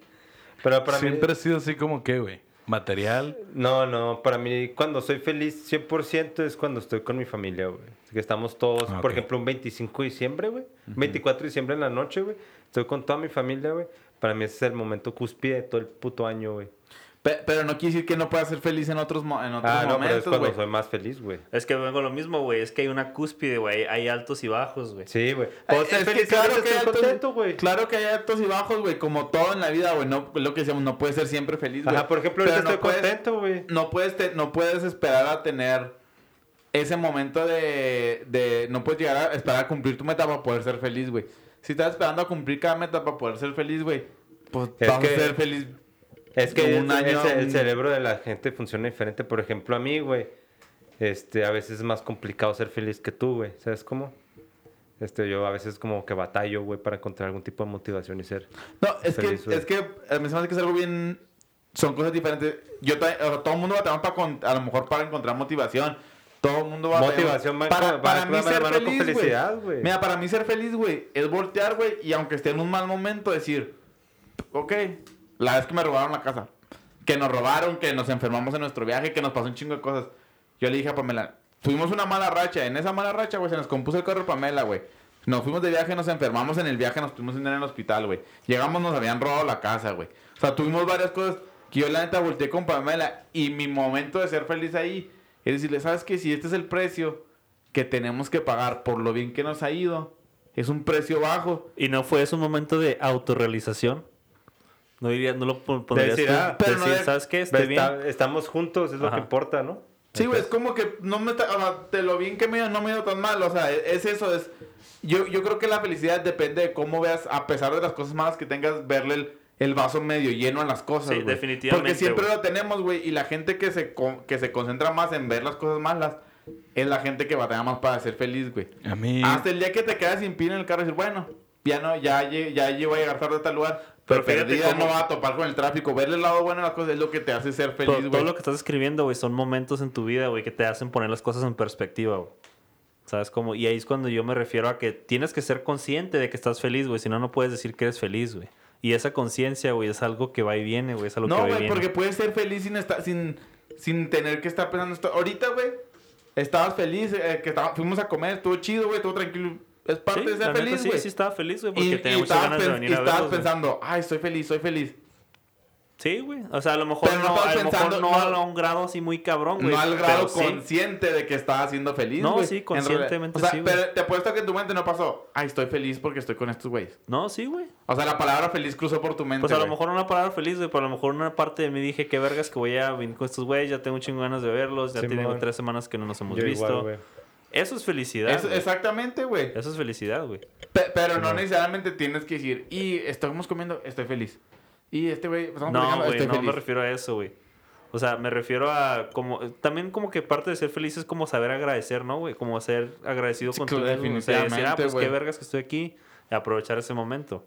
Pero para
Siempre
mí.
ha sido así como que, güey. Material.
No, no, para mí cuando soy feliz 100% es cuando estoy con mi familia, güey. Que estamos todos,
Ah,
por ejemplo, un 25 de diciembre, güey. 24 de diciembre en la noche, güey. Estoy con toda mi familia, güey. Para mí ese es el momento cúspide de todo el puto año, güey.
Pe- pero no quiere decir que no puedas ser feliz en otros, mo- en otros
Ah, no, pero es
momentos,
cuando soy más feliz, güey.
Es que vengo lo mismo, güey. Es que hay una cúspide, güey. Hay altos y bajos, güey.
Sí, güey.
Eh,
Puedo
es
ser
que
feliz
claro
claro
que hay
estoy
altos-
contento, güey.
Claro que hay altos y bajos, güey, como todo en la vida, güey. No, lo que decíamos, no puedes ser siempre feliz, güey.
Ajá, por ejemplo, ahorita
no
estoy
puedes-
contento, güey.
no puedes, te- no puedes esperar a tener ese momento de, de... No puedes llegar a esperar a cumplir tu meta para poder ser feliz, güey. Si estás esperando a cumplir cada meta para poder ser feliz, güey, pues
Es
vas
que-
a ser feliz.
Es que un
año
el cerebro de la gente funciona diferente. Por ejemplo, a mí, güey, este, a veces es más complicado ser feliz que tú, güey. ¿Sabes cómo? Este, yo a veces como que batallo, güey, para encontrar algún tipo de motivación y ser...
No, es
Feliz,
que, es que a mí se me hace que es algo bien... Son cosas diferentes. Yo o sea, todo el mundo va a tener para con- a lo mejor para encontrar motivación. Todo el mundo va
Motivación va
para, para
va
mí ser
mano con
feliz, güey.
felicidad, güey.
Mira, para mí ser feliz, güey, es voltear, güey, y aunque esté en un mal momento, decir, ok, la vez que me robaron la casa, que nos robaron, que nos enfermamos en nuestro viaje, que nos pasó un chingo de cosas. Yo le dije a Pamela, tuvimos una mala racha, en esa mala racha, güey, se nos compuso el carro Pamela, güey. Nos fuimos de viaje, nos enfermamos en el viaje, nos tuvimos en el hospital, güey. Llegamos, nos habían robado la casa, güey. O sea, tuvimos varias cosas que yo la neta volteé con Pamela y mi momento de ser feliz ahí es decirle, ¿sabes qué? Si este es el precio que tenemos que pagar por lo bien que nos ha ido, es un precio bajo.
¿Y no fue eso un momento de autorrealización? No diría, no lo pon- pondrías
decir,
tú?
ah,
pero no
Decir,
de-
¿sabes qué? Estoy bien.
Está- estamos juntos, es lo
Ajá.
que importa, ¿no?
Sí, güey, es como que no me está, o sea, de lo bien que me ha ido, no me ha ido tan mal, o sea, es, es eso, es, yo, yo creo que la felicidad depende de cómo veas, a pesar de las cosas malas que tengas, verle el, el vaso medio lleno a las cosas,
Sí,
güey.
definitivamente,
Porque siempre
güey.
lo tenemos, güey, y la gente que se, con- que se concentra más en ver las cosas malas, es la gente que batalla más para ser feliz, güey.
A mí.
Hasta el día que te quedas sin pin en el carro y dices, bueno, ya no, ya, ya llevo a llegar tarde a tal lugar.
Pero
Pero
fíjate
perdida
cómo-
no va a topar con el tráfico. Verle el lado bueno a las cosas es lo que te hace ser
Todo,
feliz,
todo
güey.
lo que estás escribiendo, güey, son momentos en tu vida, güey, que te hacen poner las cosas en perspectiva, güey. ¿Sabes cómo? Y ahí es cuando yo me refiero a que tienes que ser consciente de que estás feliz, güey. Si no, no puedes decir que eres feliz, güey. Y esa conciencia, güey, es algo que va y viene, güey. Es algo que
No,
va y
güey,
viene.
porque puedes ser feliz sin estar, sin, sin tener que estar pensando esto. Ahorita, güey, estabas feliz, eh, que estaba- fuimos a comer, estuvo chido, güey, todo tranquilo. Es parte
Sí,
de ser feliz,
sí,
güey.
sí estaba feliz, güey,
y,
porque
y
tenía muchas
estabas,
ganas de venir
y
a
estabas
güey.
pensando, ay, soy feliz, soy feliz.
Sí, güey. O sea, a lo mejor
Pero no
no, a lo mejor
pensando-
no,
no-
a un grado así muy cabrón, güey.
No al grado
pero sí.
consciente de que estás siendo feliz,
No,
güey.
sí,
En
conscientemente.
O sea,
sí, güey.
pero te apuesto que en tu mente no pasó. Ay, estoy feliz porque estoy con estos güeyes.
No, sí, güey.
O sea, la palabra feliz cruzó por tu mente.
Pues a lo mejor una palabra feliz, güey, pero a lo mejor una parte de mí dije, qué vergas que voy a venir con estos güeyes, ya tengo un chingo ganas de verlos, ya
Simón.
tengo tres semanas que no nos hemos
Yo
visto.
igual.
Eso es felicidad.
Exactamente, güey.
Eso es felicidad, güey.
Pe- Pero no necesariamente tienes que decir, y estamos comiendo, estoy feliz. Y este güey, estamos
No, güey, no me refiero a eso, güey. O sea, me refiero a como... También como que parte de ser feliz es como saber agradecer, ¿no, güey? Como ser agradecido
Sí,
con tu mismo. O sea, decir, ah,
definitivamente,
pues qué vergas que estoy aquí. Y aprovechar ese momento.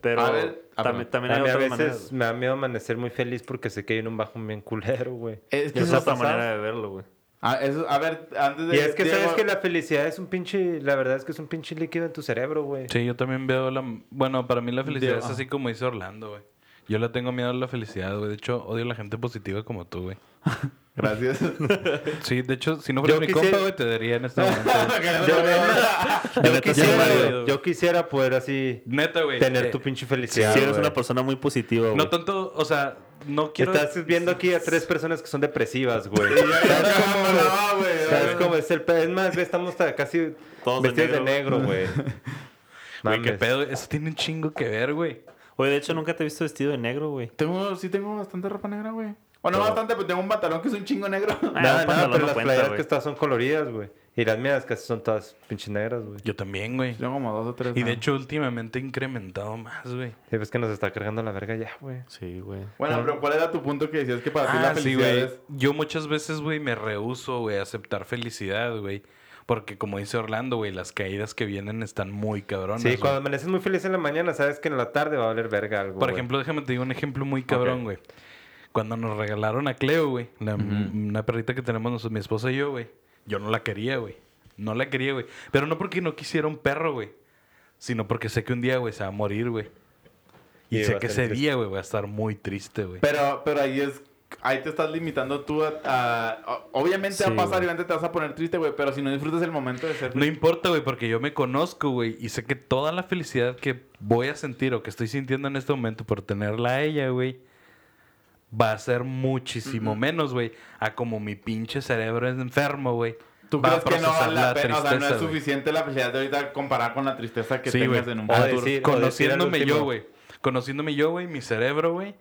Pero
A ver,
también, también
A
hay
mí a veces
maneras.
me da miedo amanecer muy feliz porque sé que hay un bajo bien culero, güey.
Es que
es otra manera de verlo, güey.
Ah, eso- a ver, antes de...
Y es que
Diego-
sabes que la felicidad es un pinche, la verdad es que es un pinche líquido en tu cerebro, güey.
Sí, yo también veo la... Bueno, para mí la felicidad
Diego,
es así como dice Orlando, güey. Yo le tengo miedo a la felicidad, güey. De hecho, odio a la gente positiva como tú, güey.
Gracias.
Sí, de hecho, si no fuera
Yo
mi
quisiera-
compa, güey, te daría en este momento.
Yo, quisiera,
güey.
yo quisiera poder así
Neta, güey.
tener
eh,
tu pinche
Si
felicidad.
eres
güey.
una persona muy positiva, güey.
No tanto, o sea, no quiero...
Estás viendo aquí a tres personas que son depresivas, güey.
Ya,
¿Sabes cómo,
no,
güey? ¿Sabes cómo es el Es más, estamos hasta casi
Todos de
vestidos de negro, güey.
Güey, qué pedo. Eso tiene un chingo que ver, güey.
Oye, de hecho, nunca te he visto vestido de negro, güey.
Tengo, sí tengo bastante ropa negra, güey. O no bastante, pero tengo un pantalón que es un chingo negro.
Ah,
Nada, nada,
pantalón
pero
no
las
cuenta,
playeras que estás son coloridas, güey. Y las mías casi son todas pinches negras, güey.
Yo también, güey.
Tengo como dos o tres.
Y de
¿no?
hecho, últimamente he incrementado más, güey.
Sí, ves que nos está cargando la verga ya, güey.
Sí, güey.
Bueno, pero ¿cuál era tu punto que decías que para ti la
Ah, sí,
felicidad
güey.
es?
Yo muchas veces, güey, me rehuso, güey, a aceptar felicidad, güey. Porque como dice Orlando, güey, las caídas que vienen están muy cabronas.
Sí,
güey.
cuando amaneces muy feliz en la mañana, sabes que en la tarde va a valer verga algo.
Por
güey.
ejemplo, déjame te digo un ejemplo muy cabrón, güey. Cuando nos regalaron a Cleo, güey, la- una perrita que tenemos nos- mi esposa y yo, güey. Yo no la quería, güey. No la quería, güey. Pero no porque no quisiera un perro, güey. Sino porque sé que un día, güey, se va a morir, güey. Y,
Y
sé que ese
triste.
día, güey, voy a estar muy triste, güey.
Pero, pero ahí es... Ahí te estás limitando tú a... obviamente va
Sí,
a pasar
güey.
y obviamente te vas a poner triste, güey. Pero si no disfrutas el momento de ser
No importa, güey, porque yo me conozco, güey, y sé que toda la felicidad que voy a sentir o que estoy sintiendo en este momento por tenerla a ella, güey, va a ser muchísimo menos, güey, a como mi pinche cerebro es enfermo, güey.
¿Tú
va a
crees que no vale la pena? O sea, no es
güey.
suficiente la felicidad de ahorita comparar con la tristeza que
Sí,
tengas
güey.
en un futuro.
Conociéndome yo, güey. Conociéndome yo, güey, mi cerebro, güey,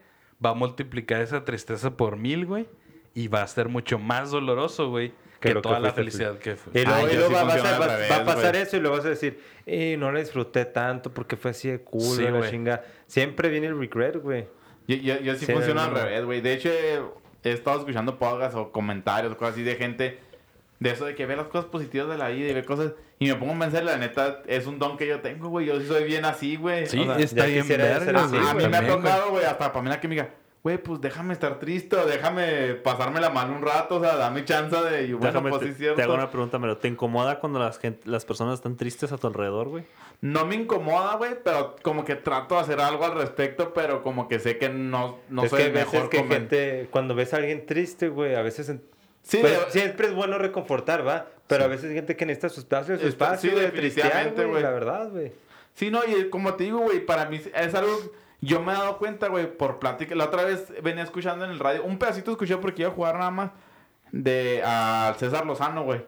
va a multiplicar esa tristeza por mil, güey, y va a ser mucho más doloroso, güey, que,
Que lo que
toda la
fuiste tú.
felicidad que fue.
Y luego,
Ah,
y luego
sí
va,
funciona
a,
revés,
va a pasar
güey.
eso y luego vas a decir, eh, no la disfruté tanto porque fue así de cool,
Sí,
la chinga. Siempre viene el regret, güey.
Yo, yo, yo sí,
Sí,
funciona al revés, güey. De hecho, he, he estado escuchando podcasts o comentarios o cosas así de gente de eso de que ve las cosas positivas de la vida y ve cosas. Y me pongo a pensar, la neta, es un don que yo tengo, güey. Yo sí soy bien así, güey.
Sí,
O sea,
está
ya
bien verga,
así,
a, mí me ha tocado, güey, hasta Pamela que me diga, güey, pues déjame estar triste o déjame pasarme la mano un rato, o sea, dame chance de. Y bueno,
Déjame,
pues
te,
sí es cierto.
te hago una pregunta, pero ¿te incomoda cuando las, gente, las personas están tristes a tu alrededor, güey?
No me incomoda, güey, pero como que trato de hacer algo al respecto, pero como que sé que no, no
es
soy
que
el mejor
que
comen-
gente, cuando ves a alguien triste, güey, a veces... en-
Sí, de-
siempre es bueno reconfortar, ¿va? Pero a veces hay gente que necesita su espacio, su espacio
sí,
de tristear, güey, la verdad, güey.
Sí, no, y como te digo, güey, para mí es algo. Yo me he dado cuenta, güey, por plática. La otra vez venía escuchando en el radio. Un pedacito escuché porque iba a jugar nada más. De al César Lozano, güey.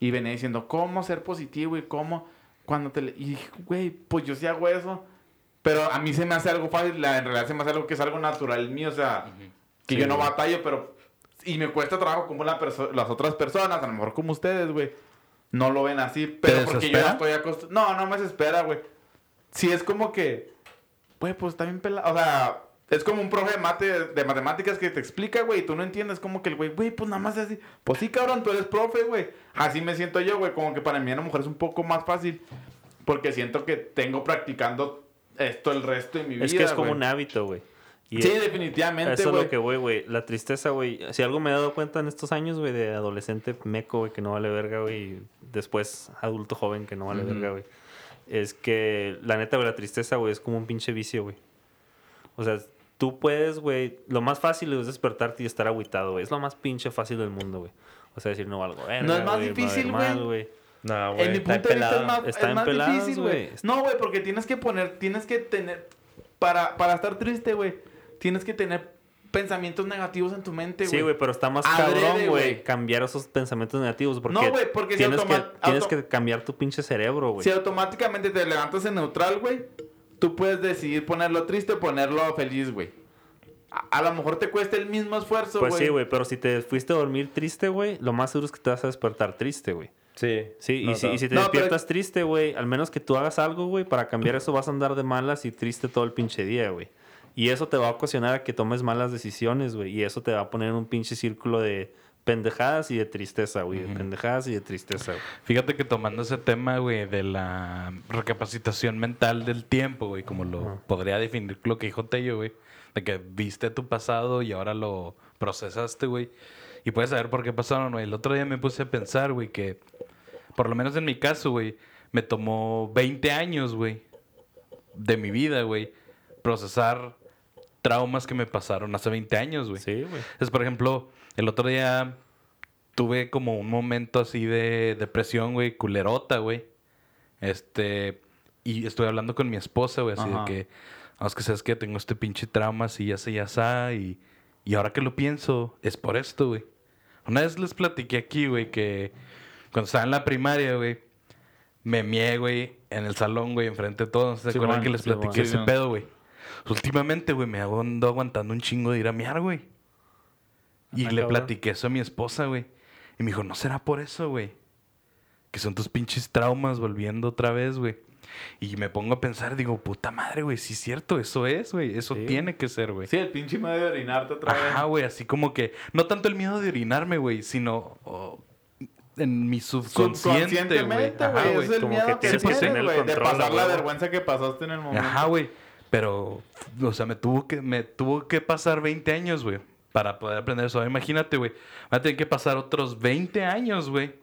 Y venía diciendo, ¿cómo ser positivo y cómo. Cuando te. le- Y dije, güey, pues yo sí hago eso. Pero a mí se me hace algo fácil. la- En realidad se me hace algo que es algo natural mío. O sea, que yo no batallo, pero. Y me cuesta trabajo como la las otras personas, a lo mejor como ustedes, güey. No lo ven así, pero porque yo ya estoy acostumbrado. No, no me desespera, güey. Sí, es como que. Güey, pues está bien pelado. O sea, es como un profe de, mate, de matemáticas que te explica, güey, y tú no entiendes. Como que el güey, güey, pues nada más es así. Pues sí, cabrón, tú eres profe, güey. Así me siento yo, güey. Como que para mí a la mujer es un poco más fácil. Porque siento que tengo practicando esto el resto de mi vida.
es que es como un hábito, güey. Y
Sí,
es-
definitivamente,
Eso es
güey.
lo que, güey, güey. La tristeza, güey. Si algo me he dado cuenta en estos años, güey, de adolescente meco, güey, que no vale verga, güey. Y después adulto joven que no vale verga, güey. Es que, la neta, güey, la tristeza, güey, es como un pinche vicio, güey. O sea, tú puedes, güey. Lo más fácil es despertarte y estar agüitado, güey. Es lo más pinche fácil del mundo, güey. O sea, decir, no valgo verga.
No es más
güey,
difícil, güey.
No,
En mi
está
punto de vista es
pelado.
más,
Está
es más difícil, güey.
güey.
No, güey, porque tienes que poner, tienes que tener, para, para estar triste, güey, tienes que tener pensamientos negativos en tu mente, güey.
Sí, güey, pero está más
Adrede,
cabrón,
güey.
cambiar esos pensamientos negativos. Porque
No, güey, porque si
tienes, que,
automa-
tienes que cambiar tu pinche cerebro, güey.
Si automáticamente te levantas en neutral, güey, tú puedes decidir ponerlo triste o ponerlo feliz, güey. A, a lo mejor te cuesta el mismo esfuerzo, güey.
Pues sí, güey, pero si te fuiste a dormir triste, güey, lo más seguro es que te vas a despertar triste, güey.
Sí.
Sí,
No,
y, si,
no.
y si te
No, pero-
despiertas triste, güey, al menos que tú hagas algo, güey, para cambiar eso vas a andar de malas y triste todo el pinche día, güey. Y eso te va a ocasionar a que tomes malas decisiones, güey. Y eso te va a poner en un pinche círculo de pendejadas y de tristeza, güey. De pendejadas y de tristeza, güey.
Fíjate que tomando ese tema, güey, de la recapacitación mental del tiempo, güey, como lo podría definir lo que dijo Tello, güey, de que viste tu pasado y ahora lo procesaste, güey, y puedes saber por qué pasaron, güey. El otro día me puse a pensar, güey, que por lo menos en mi caso, güey, me tomó 20 años, güey, de mi vida, güey, procesar traumas que me pasaron hace 20 años, güey.
Sí, güey.
Es, por ejemplo, el otro día tuve como un momento así de depresión, güey, culerota, güey. Este, y estoy hablando con mi esposa, güey, así
Ajá.
de que, "No, es que sabes que tengo este pinche trauma así, ya sé, ya sé, y, y ahora que lo pienso, es por esto, güey. Una vez les platiqué aquí, güey, que cuando estaba en la primaria, güey, me mié, güey, en el salón, güey, enfrente de todos. ¿Se
Sí,
acuerdan
man,
que les platiqué ese
man.
pedo, güey? Últimamente, güey, me ando aguantando un chingo de ir a miar, güey. Y le
cabrón.
platiqué eso a mi esposa, güey. Y me dijo, ¿no será por eso, güey? Que son tus pinches traumas volviendo otra vez, güey. Y me pongo a pensar, digo, puta madre, güey, sí es cierto, eso es, güey. Eso
Sí.
tiene que ser, güey.
Sí, el pinche miedo de orinarte otra vez.
Ajá, güey, así como que, no tanto el miedo de orinarme, güey, sino oh, en mi subconsciente, güey.
Es el
como
miedo
que
que,
tienes
güey. De pasar la vergüenza que pasaste en el momento.
Ajá, güey. Pero, o sea, me tuvo que, me tuvo que pasar 20 años, güey, para poder aprender eso. Imagínate, güey. Va a tener que pasar otros 20 años, güey,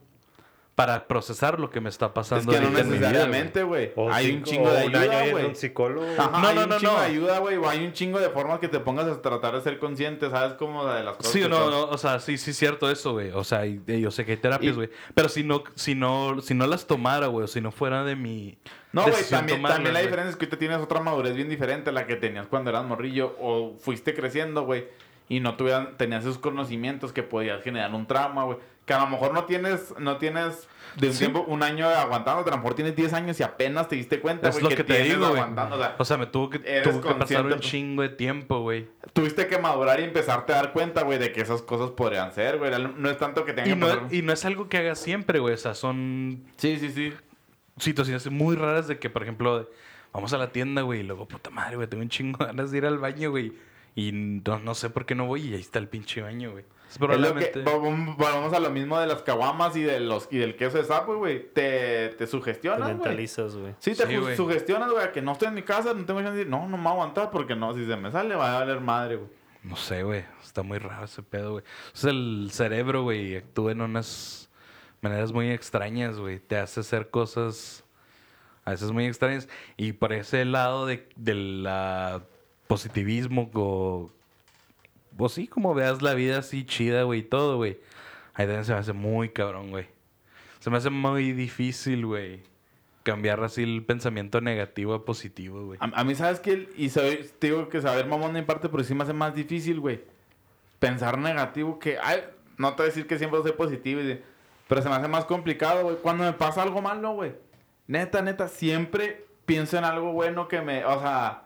para procesar lo que me está
Es
pasando.
que no necesariamente, güey. Hay un chingo de ayuda, güey.
un psicólogo.
Ajá,
No,
hay
no,
un
no,
chingo
no.
de ayuda, güey. O hay un chingo de formas que te pongas a tratar de ser consciente, ¿sabes? Como de las cosas.
Sí,
que
no,
son.
no, o sea, sí, sí es cierto eso, güey. O sea, y- yo sé que hay terapias, güey. Pero si no, si no, si no las tomara, güey, o si no fuera de mi.
No, güey, también,
tomarlas,
también la diferencia es que ahorita tienes otra madurez bien diferente a la que tenías cuando eras morrillo o fuiste creciendo, güey, y no tuvieran, tenías esos conocimientos que podías generar un trauma, güey. Que a lo mejor no tienes, no tienes de un
Sí.
tiempo, un año aguantando, a lo mejor tienes 10 años y apenas te diste cuenta,
Es lo
que,
que te digo, güey.
O sea,
O sea, me tuvo que, tuvo que pasar un chingo de tiempo, güey.
tuviste que madurar y empezarte a dar cuenta, güey, de que esas cosas podrían ser, güey. No es tanto que tenga
Y
que
no,
pasar-
y no es algo que hagas siempre, güey. O sea, son
Sí, sí, sí.
situaciones muy raras de que, por ejemplo, vamos a la tienda, güey, y luego, puta madre, güey, tengo un chingo de ganas de ir al baño, güey. Y no, no sé por qué no voy y ahí está el pinche baño, güey. Es
Es lo
probablemente...
que, vamos a lo mismo de las caguamas y de los y del queso de sapo, güey. Te, te
Te
sugestionas, güey.
mentalizas, güey.
Sí, te
Sí,
sugestionas, güey, a que no estoy en mi casa, no tengo chance de ir. No, no me voy a aguantar porque no, si se me sale va a valer madre, güey.
No sé, güey. Está muy raro ese pedo, güey. O sea, el cerebro, güey, actúa en unas maneras muy extrañas, güey. Te hace hacer cosas a veces muy extrañas. Y por ese lado de, del la positivismo, o, o sí, como veas la vida así chida, güey, todo, güey. Ahí también se me hace muy cabrón, güey. Se me hace muy difícil, güey. Cambiar así el pensamiento negativo a positivo, güey.
A, mí, ¿sabes qué? Y soy, te digo que saber mamón mi parte, pero sí me hace más difícil, güey. Pensar negativo que... Ay, no te voy a decir que siempre soy positivo, pero se me hace más complicado, güey. Cuando me pasa algo malo, güey. Neta, neta, siempre pienso en algo bueno que me... O sea...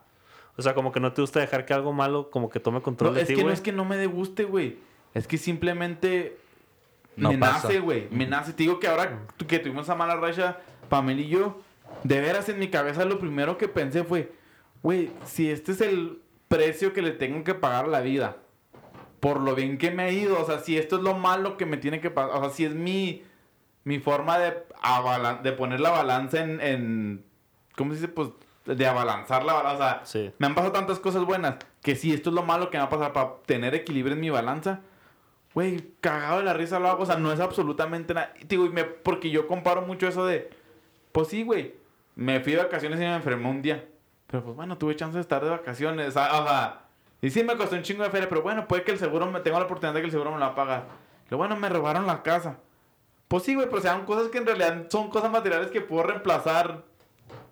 O sea, como que no te gusta dejar que algo malo como que tome control
No,
de
es
ti,
que no
güey.
es que no me dé guste, güey. Es que simplemente
No
me
pasa.
nace, güey. Me nace. Te digo que ahora que tuvimos esa mala racha, Pamela y yo, de veras en mi cabeza lo primero que pensé fue, güey, si este es el precio que le tengo que pagar a la vida, por lo bien que me ha ido, o sea, si esto es lo malo que me tiene que pasar, o sea, si es mi, mi forma de, poner la balanza en, en, ¿cómo se dice? Pues de abalanzar la balanza. O sea,
Sí.
me han pasado tantas cosas buenas que si esto es lo malo que me va a pasar para tener equilibrio en mi balanza, güey, cagado de la risa lo hago. O sea, no es absolutamente nada. Digo, y me- porque yo comparo mucho eso de, pues sí, güey, me fui de vacaciones y me enfermé un día. Pero pues bueno, tuve chance de estar de vacaciones. O sea, o sea, y sí me costó un chingo de feria, pero bueno, puede que el seguro me tenga la oportunidad de que el seguro me la paga. Lo bueno, me robaron la casa. Pues sí, güey, pero sean cosas que en realidad son cosas materiales que puedo reemplazar,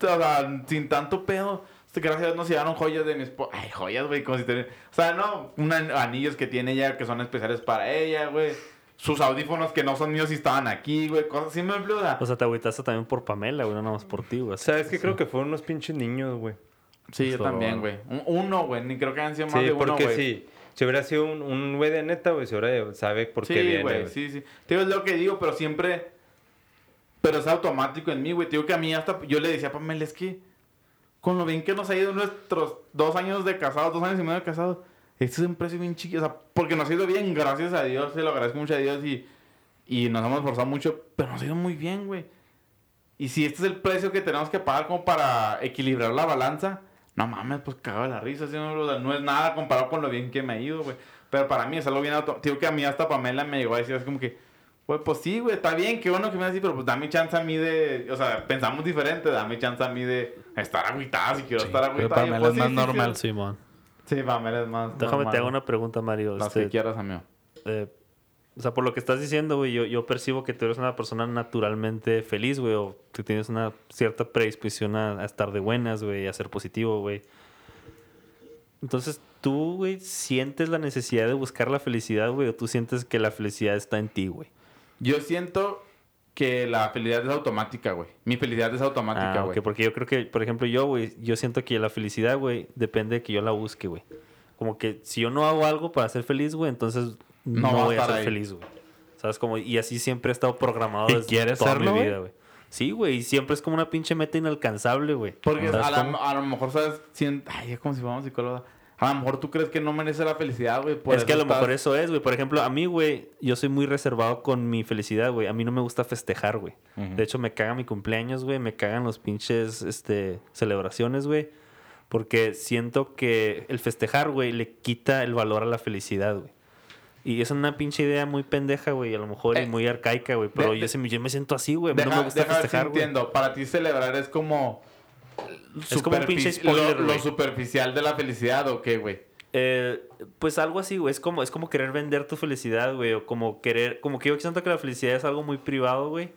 o sea, sin tanto pedo. gracias a Dios nos llevaron joyas de mi esposa. Ay, joyas, güey, como si te... O sea, no, unos anillos que tiene ella que son especiales para ella, güey. Sus audífonos que no son míos y estaban aquí, güey. Cosas así me o sea,
O sea, te agüitaste también por Pamela, güey, no nada más por ti, güey.
¿Sabes qué? Creo que fueron unos pinches niños, güey.
Sí, yo también, güey. Un- Uno, güey. Ni creo que hayan sido más
Sí,
de uno,
porque
güey.
sí. Si hubiera sido un, un güey de neta, güey, se hubiera sabe por qué
Sí,
viene.
güey,
güey.
sí, sí. Te digo, es lo que digo, pero siempre... Pero es automático en mí, güey. Digo que a mí hasta... Yo le decía a Pamela, es que... Con lo bien que nos ha ido nuestros dos años de casados, dos años y medio de casados, este es un precio bien chiquito. O sea, porque nos ha ido bien, gracias a Dios. Se lo agradezco mucho a Dios y... Y nos hemos esforzado mucho, pero nos ha ido muy bien, güey. Y si este es el precio que tenemos que pagar como para equilibrar la balanza, no mames, pues cago de la risa. ¿sí? No, no es nada comparado con lo bien que me ha ido, güey. Pero para mí es algo bien auto. Digo que a mí hasta Pamela me llegó a decir, es como que, güey, pues sí, güey, está bien, qué bueno que me así, pero pues dame chance a mí de. O sea, pensamos diferente, dame chance a mí de estar agüitada si quiero
Sí,
estar
pero
agüitada. Y
Pamela
pues,
es
sí,
más
sí,
normal.
Sí,
Simón.
sí, Pamela es más.
Déjame
normal.
te hago una pregunta, Mario.
Las
Este,
que quieras, amigo.
eh, o sea, por lo que estás diciendo, güey, yo, yo percibo que tú eres una persona naturalmente feliz, güey, o que tienes una cierta predisposición a, a estar de buenas, güey, a ser positivo, güey. Entonces, ¿tú, güey, sientes la necesidad de buscar la felicidad, güey, o tú sientes que la felicidad está en ti, güey?
Yo siento que la felicidad es automática, güey. Mi felicidad es automática,
Ah,
güey.
ok, porque yo creo que, por ejemplo, yo, güey, yo siento que la felicidad, güey, depende de que yo la busque, güey. Como que si yo no hago algo para ser feliz, güey, entonces
No
no,
va a
voy a ser
ahí.
feliz, güey. ¿Sabes? Como, y así siempre he estado programado
¿Y
desde
quieres
toda
serlo,
mi
güey?
vida, güey. Sí, güey, y siempre es como una pinche meta inalcanzable, güey.
Porque
¿Sabes
a, la- a lo mejor, ¿sabes? Sien- Ay, es como si fuéramos psicólogos. A lo mejor tú crees que no merece la felicidad, güey.
Es que a lo mejor eso es, güey. Por ejemplo, a mí, güey, yo soy muy reservado con mi felicidad, güey. A mí no me gusta festejar, güey. De hecho, me caga mi cumpleaños, güey. Me cagan los pinches, este, celebraciones, güey. Porque siento que el festejar, güey, le quita el valor a la felicidad, güey. Y es una pinche idea muy pendeja, güey. A lo mejor y
Eh,
muy arcaica, güey. Pero
de-
yo, se me- yo me siento así, güey. No me gusta
deja
festejar, güey.
entiendo. Para ti celebrar es como...
Es como un pinche
lo-
spoiler,
lo,
güey.
superficial de la felicidad, ¿o qué, güey?
Eh, pues algo así, güey. Es como, es como querer vender tu felicidad, güey. O como querer. Como que yo siento que la felicidad es algo muy privado, güey.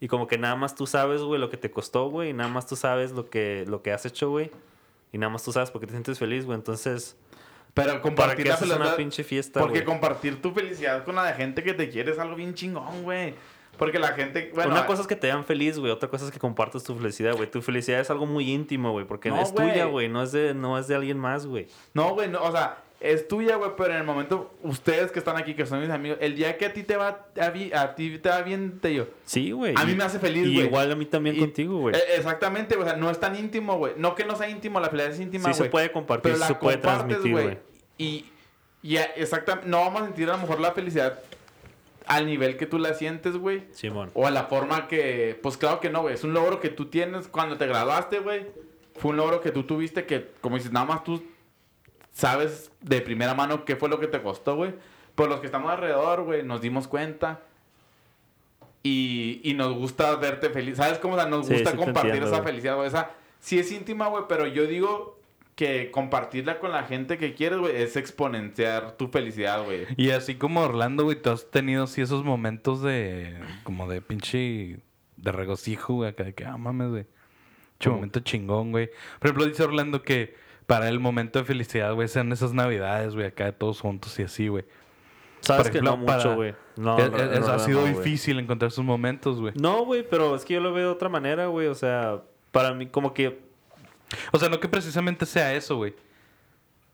Y como que nada más tú sabes, güey, lo que te costó, güey. Y nada más tú sabes lo que, lo que has hecho, güey. Y nada más tú sabes por qué te sientes feliz, güey. Entonces,
Pero
¿para
compartir la felicidad...
una pinche fiesta,
porque compartir tu felicidad con la de gente que te quiere es algo bien chingón, güey. Porque la gente... Bueno,
una cosa es que te dan feliz, güey. Otra cosa es que compartas tu felicidad, güey. Tu felicidad es algo muy íntimo, güey. Porque
No,
es tuya,
güey.
No, es de, no es de alguien más, güey.
No, güey, no, o sea, es tuya, güey, pero en el momento, ustedes que están aquí, que son mis amigos, el día que a ti te va, a, a ti te va bien, te digo.
Sí, güey.
A mí me hace feliz,
Y
güey.
igual a mí también
Y-
contigo, güey.
Eh, exactamente, o sea, no es tan íntimo, güey. No que no sea íntimo, la felicidad es íntima,
Sí
güey.
se puede compartir,
pero
se puede transmitir, güey.
Y, y exactamente, no vamos a sentir a lo mejor la felicidad al nivel que tú la sientes, güey.
Simón.
O a la forma que, pues claro que no, güey. Es un logro que tú tienes cuando te graduaste, güey. Fue un logro que tú tuviste que, como dices, nada más tú sabes de primera mano qué fue lo que te costó, güey. Pero los que estamos alrededor, güey, nos dimos cuenta. Y, y nos gusta verte feliz. ¿Sabes cómo? O sea, nos gusta
sí
compartir
entiendo,
esa felicidad, güey. Esa sí es íntima, güey, pero yo digo que compartirla con la gente que quieres, güey, es exponenciar tu felicidad, güey.
Y así como Orlando, güey, tú has tenido así esos momentos de... Como de pinche... De regocijo, güey, acá de que, ah, mames, güey. Momento chingón, güey. Por ejemplo, dice Orlando que para el momento de felicidad, güey, sean esas navidades, güey, acá todos juntos y así, güey.
Sabes
Por
que no mucho, güey. No,
Es-
no,
es-
no,
ha
no,
sido difícil encontrar esos momentos, güey.
No, güey, pero es que yo lo veo de otra manera, güey. O sea, para mí, como que.
O sea, no que precisamente sea eso, güey.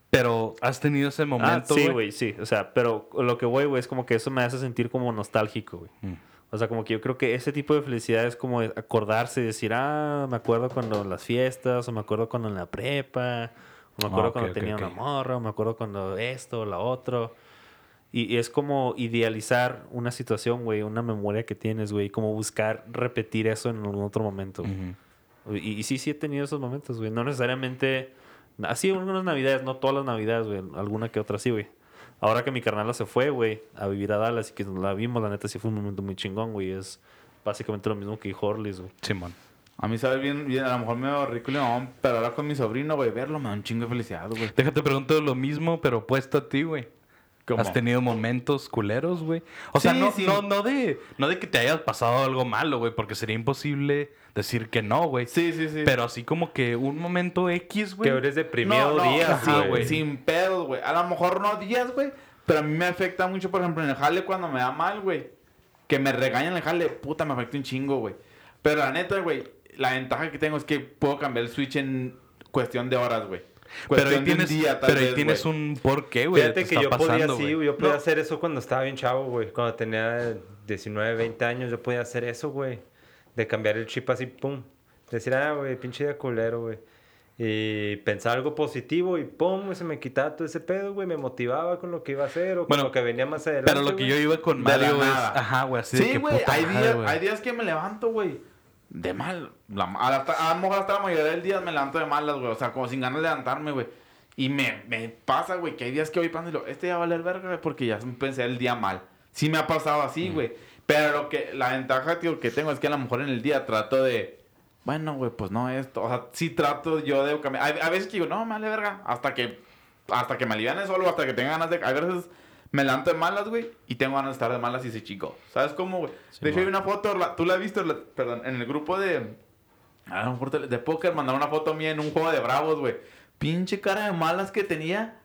Pero has tenido ese
Ah,
momento,
sí,
güey.
sí. O sea, pero lo que voy, güey, es como que eso me hace sentir como nostálgico, güey.
Mm.
O sea, como que yo creo que ese tipo de felicidad es como acordarse y decir, ah, me acuerdo cuando en las fiestas, o me acuerdo cuando en la prepa, o me acuerdo
Ah,
cuando tenía
ok.
una morra, o me acuerdo cuando esto, o la otro. Y, y es como idealizar una situación, güey, una memoria que tienes, güey, como buscar repetir eso en algún otro momento.
Ujú.
Y, y sí, sí he tenido esos momentos, güey. No necesariamente... Así algunas navidades, no todas las navidades, güey. Alguna que otra sí, güey. Ahora que mi carnala se fue, güey, a vivir a Dallas y que la vimos, la neta sí fue un momento muy chingón, güey. Es básicamente lo mismo que Horlis, güey.
Simón.
A mí sabe bien, bien, a lo mejor me veo ridículo, pero ahora con mi sobrino, güey, verlo me da un chingo de felicidad, güey.
Déjate pregunto lo mismo, pero puesto a ti, güey.
¿Cómo?
¿Has tenido momentos culeros, güey? O sea, no,
sí.
no, no de, no de que te haya pasado algo malo, güey, porque sería imposible decir que no, güey.
Sí, sí, sí.
Pero así como que un momento X, güey.
Que eres deprimido
no, no,
días,
sí,
güey.
güey. Sin pedos, güey. A lo mejor no días, güey. Pero a mí me afecta mucho, por ejemplo, en el jale cuando me da mal, güey. Que me regañan en el jale, puta, me afecta un chingo, güey. Pero la neta, güey, la ventaja que tengo es que puedo cambiar el switch en cuestión de horas, güey.
Pero ahí tienes,
día,
pero ahí
vez,
tienes un porqué, güey.
Fíjate
te
que yo podía,
pasando,
sí,
güey.
güey, yo podía
No.
hacer eso cuando estaba bien chavo, güey. Cuando tenía 19, 20 años, yo podía hacer eso, güey. De cambiar el chip así, pum. Decir, ah, güey, pinche de culero, güey. Y pensar algo positivo y pum, güey, se me quitaba todo ese pedo, güey. Me motivaba con lo que iba a hacer o con
Bueno,
lo que venía más adelante.
Pero lo que
güey.
yo iba con Mario es. Ajá, güey, así de
Sí,
que
güey,
puta
hay,
madre,
días,
güey.
hay días que me levanto, güey, de mal. La, a, la- a lo mejor hasta la mayoría del día me levanto de malas, güey. O sea, como sin ganas de levantarme, güey. Y me, me pasa, güey, que hay días que voy lo, este ya va a valer verga, güey, porque ya pensé el día mal. Sí me ha pasado así, güey. Pero lo que, la ventaja, tío, que tengo es que a lo mejor en el día trato de, bueno, güey, pues no esto. O sea, sí trato yo de cambiar. Hay- A, veces que digo, no, me vale verga, hasta que, hasta que me aliviane solo, hasta que tenga ganas de... Hay veces me levanto de malas, güey, y tengo ganas de estar de malas y se chico. ¿Sabes cómo, güey? de hecho, hay una foto, la- tú la has visto, la- perdón, en el grupo de... A lo mejor te- de póker mandaron una foto mía en un juego de bravos, güey. Pinche cara de malas que tenía.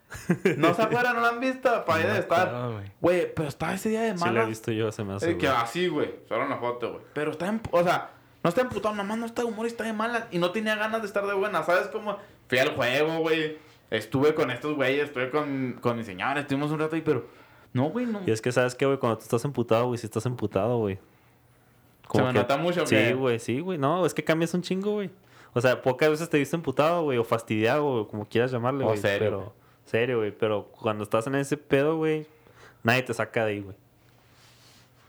No se acuerdan, no la han visto. Para ahí de estar.
güey.
Pero estaba ese día de
Si lo he
malas.
visto yo, se me hace.
Eh, que así, güey. Solo una foto, güey. Pero está en... O sea, no está emputado. Nomás no está de humor y está de malas. Y no tenía ganas de estar de buena. ¿Sabes cómo? Fui al juego, güey. Estuve con estos güeyes. Estuve con, con mi señora. Estuvimos un rato ahí, pero... No, güey, no.
Y es que, ¿sabes qué, güey? Cuando tú estás emputado, güey, si estás emputado, güey. Como
me
que-
nota mucho,
Sí,
que-
güey, sí, güey. No, es que cambias un chingo, güey. O sea, pocas veces te viste emputado, güey, o fastidiado, o como quieras llamarle,
O
güey.
serio,
Pero,
güey.
serio, güey. Pero cuando estás en ese pedo, güey, nadie te saca de ahí, güey.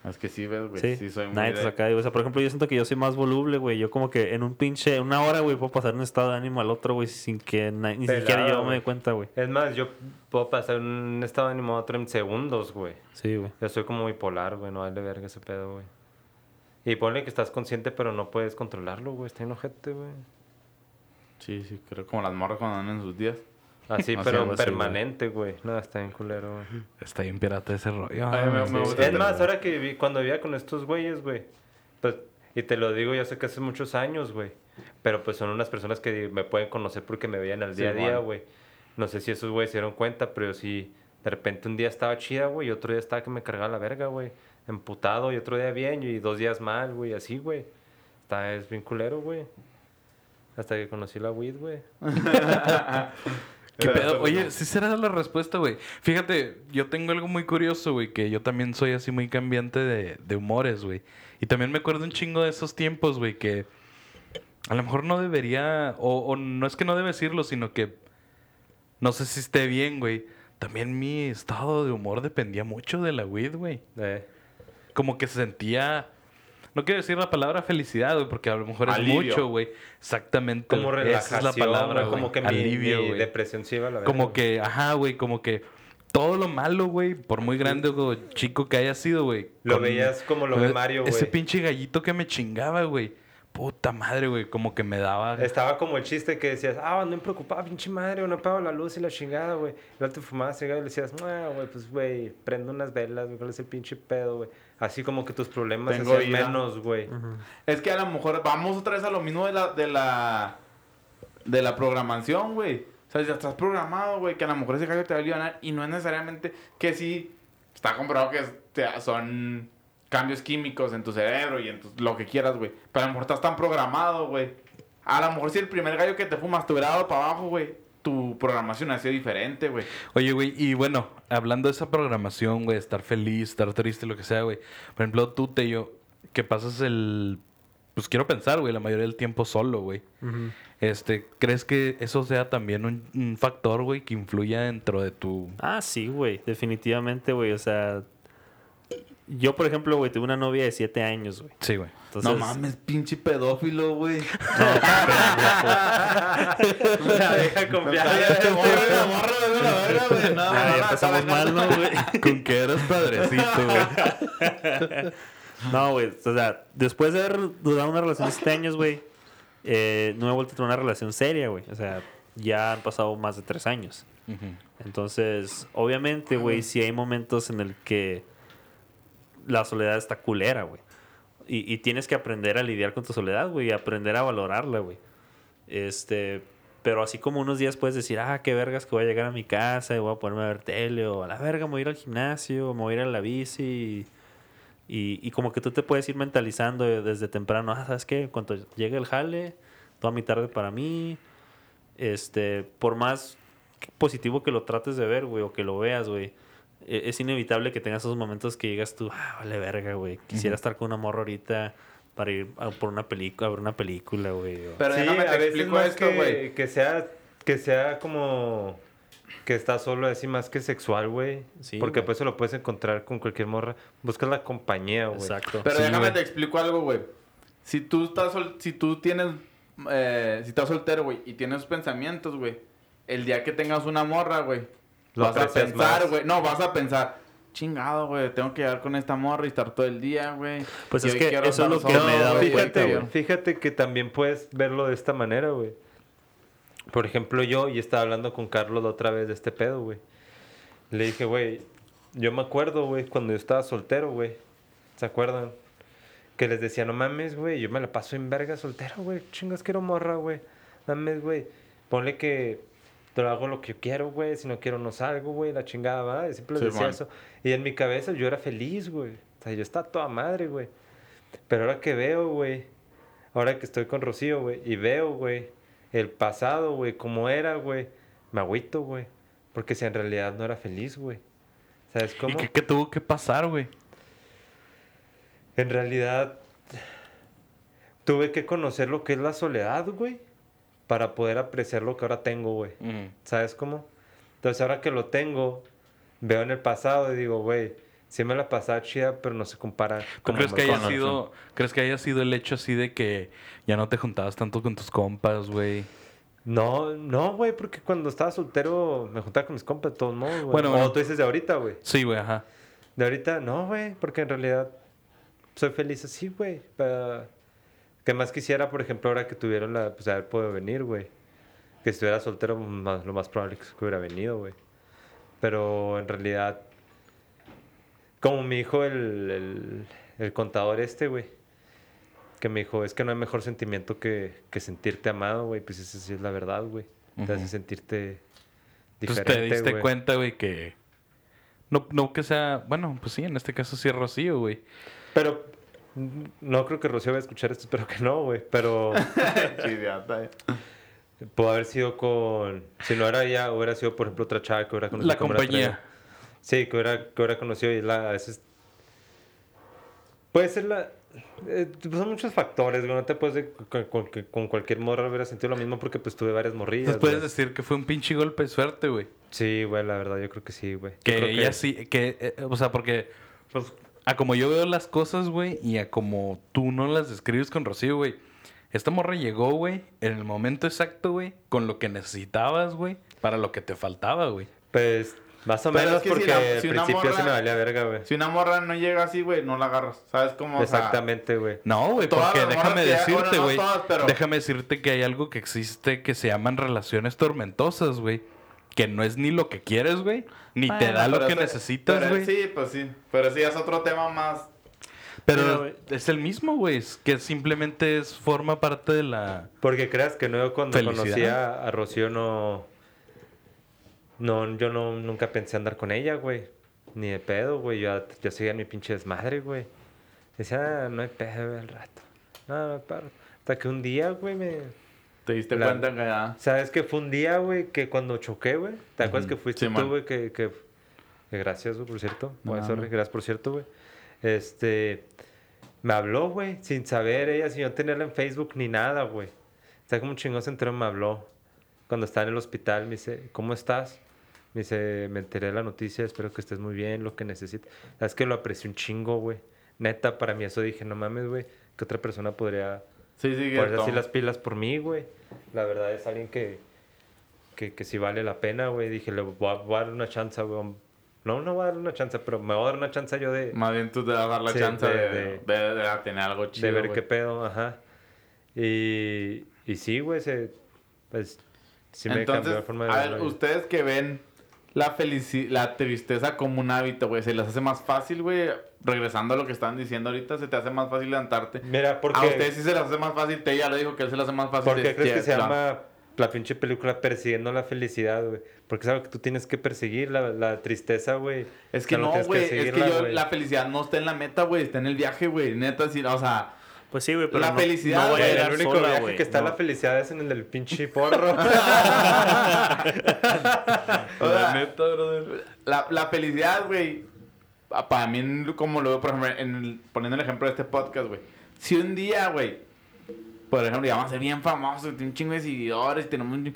Es que sí, ves, güey.
Sí,
Sí, soy muy
nadie te
de-
saca de ahí. O sea, por ejemplo, yo siento que yo soy más voluble, güey. Yo como que en un pinche, en una hora, güey, puedo pasar de un estado de ánimo al otro, güey, sin que na- ni
Pelado,
siquiera yo me dé cuenta, güey.
Es más, yo puedo pasar de un estado de ánimo a otro en segundos, güey.
Sí, güey.
Yo soy como bipolar, güey. No vale verga ese pedo, güey. Y ponle que estás consciente, pero no puedes controlarlo, güey. Está enojete, güey.
Sí, sí, creo como las morras cuando andan en sus días.
Así,
Así,
pero permanente, güey. No, está bien culero, güey.
Está bien pirata ese rollo.
Ay, me-
Sí,
me
sí,
gusta.
Es más, ahora que viví, cuando vivía con estos güeyes, güey. Pues, y te lo digo, ya sé que hace muchos años, güey. Pero pues son unas personas que me pueden conocer porque me veían al
Sí,
día a día, güey. No sé si esos güeyes se dieron cuenta, pero yo sí. De repente un día estaba chida, güey. Y otro día estaba que me cargaba la verga, güey. Emputado. Y otro día bien. Y dos días mal, güey. Así, güey. Está, es bien culero, güey. Hasta que conocí la weed, güey.
¿Qué pedo? Oye, sí será la respuesta, güey. Fíjate, yo tengo algo muy curioso, güey, que yo también soy así muy cambiante de, de humores, güey. Y también me acuerdo un chingo de esos tiempos, güey, que a lo mejor no debería, o, o no es que no debe decirlo, sino que no sé si esté bien, güey. También mi estado de humor dependía mucho de la weed, güey.
Eh,
Como que se sentía... No quiero decir la palabra felicidad, güey, porque a lo mejor es mucho, güey. Exactamente.
como
Esa
relajación,
es la palabra,
güey, Como que mi,
Alivio,
mi
güey.
depresión se iba a la.
Como que, ajá, güey, como que todo lo malo, güey, por muy grande o chico que haya sido, güey.
Lo
con-
veías como lo ve Mario,
Ese
güey.
pinche gallito que me chingaba, güey. Puta madre, güey, como que me daba...
Estaba como el chiste que decías, ah, no me preocupaba, pinche madre, no apago la luz y la chingada, güey. Y luego te fumabas cigarro y le decías, no, güey, pues, güey, prende unas velas, güey, ¿cuál es el pinche pedo, güey? Así como que tus problemas
Tengo ira.
menos, güey.
Es que a lo mejor vamos otra vez a lo mismo de la de la de la programación, güey. O sea, ya estás programado, güey, que a lo mejor ese gallo te va a aliviar y no es necesariamente que sí está comprobado que te- son cambios químicos en tu cerebro y en tu- lo que quieras, güey. Pero a lo mejor estás tan programado, güey. A lo mejor si el primer gallo que te fumas te hubiera dado para abajo, güey, tu programación ha sido diferente, güey.
Oye, güey, y bueno, hablando de esa programación, güey, estar feliz, estar triste, lo que sea, güey. Por ejemplo, tú, Tello, que pasas el... Pues quiero pensar, güey, la mayoría del tiempo solo, güey. Este, ¿crees que eso sea también un, un factor, güey, que influya dentro de tu...
Ah, sí, güey. Definitivamente, güey. O sea, yo, por ejemplo, güey, tuve una novia de 7 años, güey.
Sí, güey.
Entonces,
no mames, pinche pedófilo, güey.
Deja confiar.
Ah, ya empezamos mal, ¿no, güey?
Con que eras padrecito, güey.
No, güey. O sea, después de haber durado una relación de 7 años, güey, eh, no me he vuelto a tener una relación seria, güey. O sea, ya han pasado más de 3 años. Entonces, obviamente, güey, sí hay momentos en el que la soledad está culera, güey. Y, y tienes que aprender a lidiar con tu soledad, güey, y aprender a valorarla, güey. Este, pero así como unos días puedes decir, ah, qué vergas que voy a llegar a mi casa y voy a ponerme a ver tele, o a la verga, me voy a ir al gimnasio, me voy a ir a la bici. Y, y como que tú te puedes ir mentalizando desde temprano, ah, ¿sabes qué? Cuando llegue el jale, toda mi tarde para mí. Este, por más positivo que lo trates de ver, güey, o que lo veas, güey. E- Es inevitable que tengas esos momentos que llegas tú, ah, vale verga, güey. Quisiera estar con una morra ahorita para ir a por una película, a ver una película, güey. o-
Pero
sí,
déjame
a
te
veces
explico
más
esto,
que,
güey.
que sea, que sea como que está solo así más que sexual, güey.
Sí,
Porque pues eso lo puedes encontrar con cualquier morra. Buscas la compañía, güey.
Exacto.
Pero
Sí,
déjame
güey.
te explico algo, güey. Si tú estás sol- si tú tienes eh, si estás soltero, güey, y tienes pensamientos, güey, el día que tengas una morra, güey,
Lo
vas a pensar, güey, no, vas a pensar, chingado, güey, tengo que llegar con esta morra y estar todo el día, güey.
Pues
Y
es que eso es lo que
solo,
me cuenta,
Fíjate, fíjate que también puedes verlo de esta manera, güey. Por ejemplo, yo, y estaba hablando con Carlos la otra vez de este pedo, güey. Le dije, güey, yo me acuerdo, güey, cuando yo estaba soltero, güey. ¿Se acuerdan? Que les decía, no mames, güey, yo me la paso en verga soltero, güey. Chingas, quiero morra, güey. Mames, güey. Ponle que te lo hago lo que yo quiero, güey. Si no quiero, no salgo, güey. La chingada, va. Y siempre
Sí,
decía
man.
eso. Y en mi cabeza yo era feliz, güey. O sea, yo estaba toda madre, güey. Pero ahora que veo, güey, ahora que estoy con Rocío, güey, y veo, güey, el pasado, güey, como era, güey, me agüito, güey. Porque si en realidad no era feliz, güey. ¿Sabes
¿Y
cómo?
qué, qué tuvo que pasar, güey?
En realidad tuve que conocer lo que es la soledad, güey, para poder apreciar lo que ahora tengo, güey. ¿Sabes cómo? Entonces ahora que lo tengo, veo en el pasado y digo, güey, sí me la pasaba chida, pero no se compara.
¿Tú
como
crees que haya sido, crees que haya sido el hecho así de que ya no te juntabas tanto con tus compas, güey?
No, no, güey, porque cuando estaba soltero me juntaba con mis compas de todos modos, güey.
Bueno,
o
bueno.
tú dices de ahorita, güey.
Sí, güey, ajá.
De ahorita, no, güey, porque en realidad soy feliz así, güey. Pero, Que más quisiera, por ejemplo, ahora que tuvieron la, pues haber podido venir, güey. Que estuviera soltero, más- lo más probable es que hubiera venido, güey. Pero en realidad, como me dijo el, el, el contador este, güey. Que me dijo, es que no hay mejor sentimiento que, que sentirte amado, güey. Pues esa sí es la verdad, güey. Te hace sentirte
Entonces
diferente,
te diste cuenta, güey, que... No, no que sea... Bueno, pues sí, en este caso sí es Rocío, güey.
Pero no creo que Rocío vaya a escuchar esto, espero que no, güey. Pero
eh.
pudo haber sido con. Si no era ella, hubiera sido, por ejemplo, otra chava que hubiera conocido.
La compañía.
Sí, que hubiera, que hubiera conocido y la, a veces. Puede ser la. eh, pues son muchos factores, güey. No te puedes. de- con, con- que con cualquier morra hubiera sentido lo mismo porque pues tuve varias morrillas.
Entonces puedes
güey.
decir que fue un pinche golpe de suerte, güey.
Sí, güey, la verdad, yo creo que sí, güey.
Que ella sí, que, eh, o sea, porque, pues, a como yo veo las cosas, güey, y a como tú no las describes con Rocío, güey. Esta morra llegó, güey, en el momento exacto, güey, con lo que necesitabas, güey, para lo que te faltaba, güey.
Pues, más o
Pero
menos
es que si
porque
la-
al
si una
principio
morra-
me valía verga, güey.
Si una morra no llega así, güey, no la agarras. ¿Sabes cómo? O sea,
Exactamente, güey.
No, güey, porque déjame decirte,
bueno, no
güey.
pero-
Déjame decirte que hay algo que existe que se llaman relaciones tormentosas, güey. Que no es ni lo que quieres, güey, ni te da lo que
ese-
necesitas,
pero
güey.
Sí, pues sí. Pero sí es otro tema más.
Pero es el mismo, güey. Es que simplemente es, forma parte de la...
Porque creas que no, yo cuando
Felicidad.
conocí a, a Rocío no, no, yo no, nunca pensé andar con ella, güey. Ni de pedo, güey. Yo, yo seguía en mi pinche desmadre, güey. Decía, ah, no hay pedo, güey, al rato. No, no hay pedo. Hasta que un día, güey, me...
Te diste
La-
cuenta que ya.
¿Sabes que fue un día, güey, que cuando choqué, güey? ¿Te acuerdas que fuiste
Sí,
tú, güey? Que, que, que gracias, güey, por cierto.
No,
sorry, gracias por cierto, güey. Este... Me habló, güey, sin saber ella, sin yo tenerla en Facebook ni nada, güey. O sea, como un chingón se enteró, me habló. Cuando estaba en el hospital, me dice, ¿cómo estás? Me dice, me enteré de la noticia, espero que estés muy bien, lo que necesites. Sabes que lo aprecié un chingo, güey. Neta, para mí eso dije, no mames, güey, que otra persona podría
Sí, sí,
ponerse
cierto.
así las pilas por mí, güey. La verdad es alguien que, que, que sí vale la pena, güey. Dije, le voy a, voy a dar una chance, güey. No, no voy a dar una chance, pero me voy a dar una chance yo de,
Más bien tú te vas a dar la
Sí,
chance
de-
de, de, de- de tener algo chido.
de ver qué pedo, ajá. Y, y sí, güey, se, pues sí me cambió la forma de
a
ver
ustedes que ven la la tristeza como un hábito, güey. Se les hace más fácil, güey. Regresando a lo que estaban diciendo ahorita, se te hace más fácil levantarte.
Mira,
A
porque...
ustedes sí se les hace más fácil. Te ya lo dijo que a él se le hace más fácil.
¿Por qué crees que se
la-
llama la pinche película Persiguiendo la Felicidad, güey? Porque es algo que tú tienes que perseguir, la, la tristeza, güey.
Es que no, güey. Es que yo, la felicidad no está en la meta, güey. Está en el viaje, güey. Neta, sí. O sea,
Pues sí, güey, pero
La
no,
felicidad,
no voy a
güey,
El único
sola,
viaje que está
No.
la felicidad es en el del pinche porro.
O sea,
La neta, brother.
la, la felicidad, güey. pa- Para mí, como lo veo, por ejemplo, en el- poniendo el ejemplo de este podcast, güey. Si un día, güey, por ejemplo, ya vamos a ser bien famosos, tiene un chingo de seguidores, tenemos un...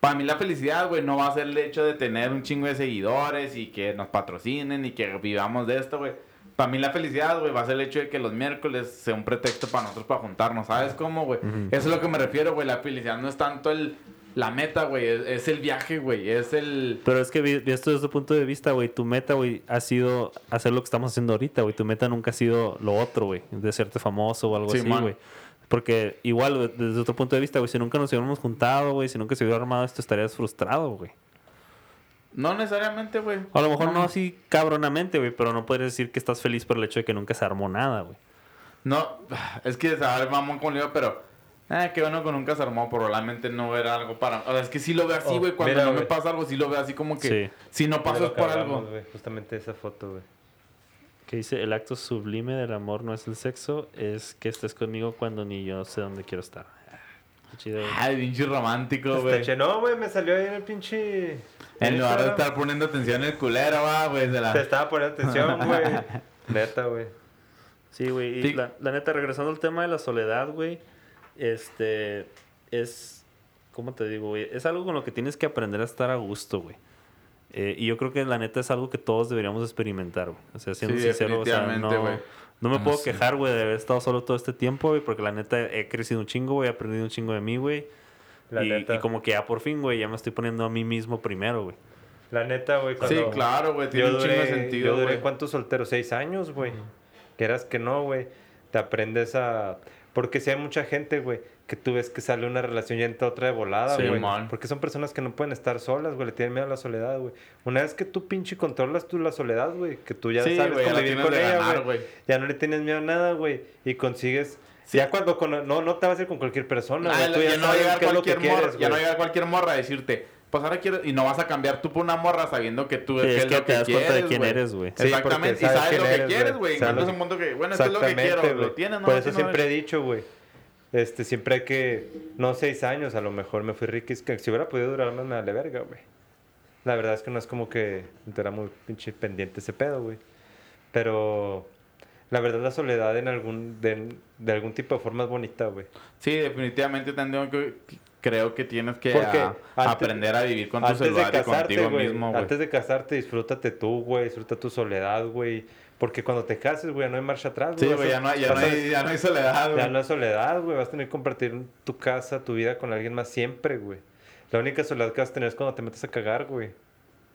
Para mí la felicidad, güey, no va a ser el hecho de tener un chingo de seguidores y que nos patrocinen y que vivamos de esto, güey. Para mí la felicidad, güey, va a ser el hecho de que los miércoles sea un pretexto para nosotros para juntarnos, ¿sabes cómo, güey? Eso es lo que me refiero, güey. La felicidad no es tanto el, la meta, güey, es, es el viaje, güey, es el...
Pero es que visto desde tu punto de vista, güey, tu meta, güey, ha sido hacer lo que estamos haciendo ahorita, güey. Tu meta nunca ha sido lo otro, güey, de serte famoso o algo
Sí,
así, güey. Porque igual, desde otro punto de vista, güey, si nunca nos hubiéramos juntado, güey, si nunca se hubiera armado esto, estarías frustrado, güey.
No necesariamente, güey.
A lo mejor no así cabronamente, güey, pero no podrías decir que estás feliz por el hecho de que nunca se armó nada, güey.
No, es que saber mamón como le digo, pero. Eh, qué bueno que nunca se armó, probablemente no era algo para. O sea, es que sí lo veo así,
Oh,
güey. cuando
mira,
no me pasa algo, sí lo veo así como que.
Sí.
Si no pasó es por
hablamos,
algo.
Justamente esa foto, güey.
Que dice, el acto sublime del amor no es el sexo, es que estés conmigo cuando ni yo sé dónde quiero estar. Ah, Qué chido, güey.
Ay, pinche romántico, güey.
no, güey, me salió ahí en el pinche...
En lugar de estar poniendo atención en el culero, va, güey.
Te estaba poniendo atención, güey. Neta, güey.
Sí, güey. Y
Sí.
la, la neta, regresando al tema de la soledad, güey. Este. Es. ¿Cómo te digo, güey? Es algo con lo que tienes que aprender a estar a gusto, güey. Eh, y yo creo que la neta es algo que todos deberíamos experimentar, güey. O sea, siendo
Sí,
sincero, o sea, no,
güey.
No me
Ah,
puedo
sí.
quejar, güey, de haber estado solo todo este tiempo, güey, porque la neta he crecido un chingo, güey, he aprendido un chingo de mí, güey.
La
Y,
neta.
y como que ya por fin, güey, ya me estoy poniendo a mí mismo primero, güey.
La neta, güey.
Sí,
cuando-
claro, güey. Tiene
Yo
un chingo de sentido,
yo duré
güey.
¿cuántos solteros? Seis años, güey. Quieras que no, güey. Te aprendes a... Porque si hay mucha gente, güey, que tú ves que sale una relación y entra otra de volada, güey. Porque son personas que no pueden estar solas, güey. Le tienen miedo a la soledad, güey. Una vez que tú pinche controlas tú la soledad, güey. Que tú ya
Sí,
sabes
la
convivir con ella, güey. Ya no le tienes miedo a nada, güey. Y consigues...
Sí.
Ya cuando... cono- No, no te vas a ir con cualquier persona,
Ah.
Tú
ya,
ya,
no va a
sabes
llegar
qué es lo que
cualquier morra, ya no va a
güey.
llegar cualquier morra a decirte, pues ahora quiero, y no vas a cambiar tú por una morra sabiendo que tú
Sí, es que
lo
te das cuenta de quién
güey.
eres, güey.
Sí,
Exactamente, y
sabes
lo que
eres,
quieres,
güey.
Encuentras un punto que, bueno, esto es lo que
Exactamente,
quiero, lo tienes, ¿no?
Por eso
no,
siempre he dicho, güey. Este, siempre hay que, no seis años, a lo mejor me fui es que si hubiera podido durar más me vale verga, güey. La verdad es que no es como que era muy pinche pendiente ese pedo, güey. Pero la verdad la soledad en algún, de, de algún tipo de forma es bonita, güey.
Sí, definitivamente tengo que, creo que tienes que a-
antes-
aprender a vivir con tu celular y
casarte,
contigo
güey,
mismo, güey.
antes de casarte, disfrútate tú, güey, disfruta tu soledad, güey. Porque cuando te cases, güey, ya no hay marcha atrás,
Sí,
Vas
güey, ya no, hay- ya, no hay, ya no hay soledad, güey.
Ya no es soledad, güey. Vas a tener que compartir tu casa, tu vida con alguien más siempre, güey. La única soledad que vas a tener es cuando te metes a cagar, güey.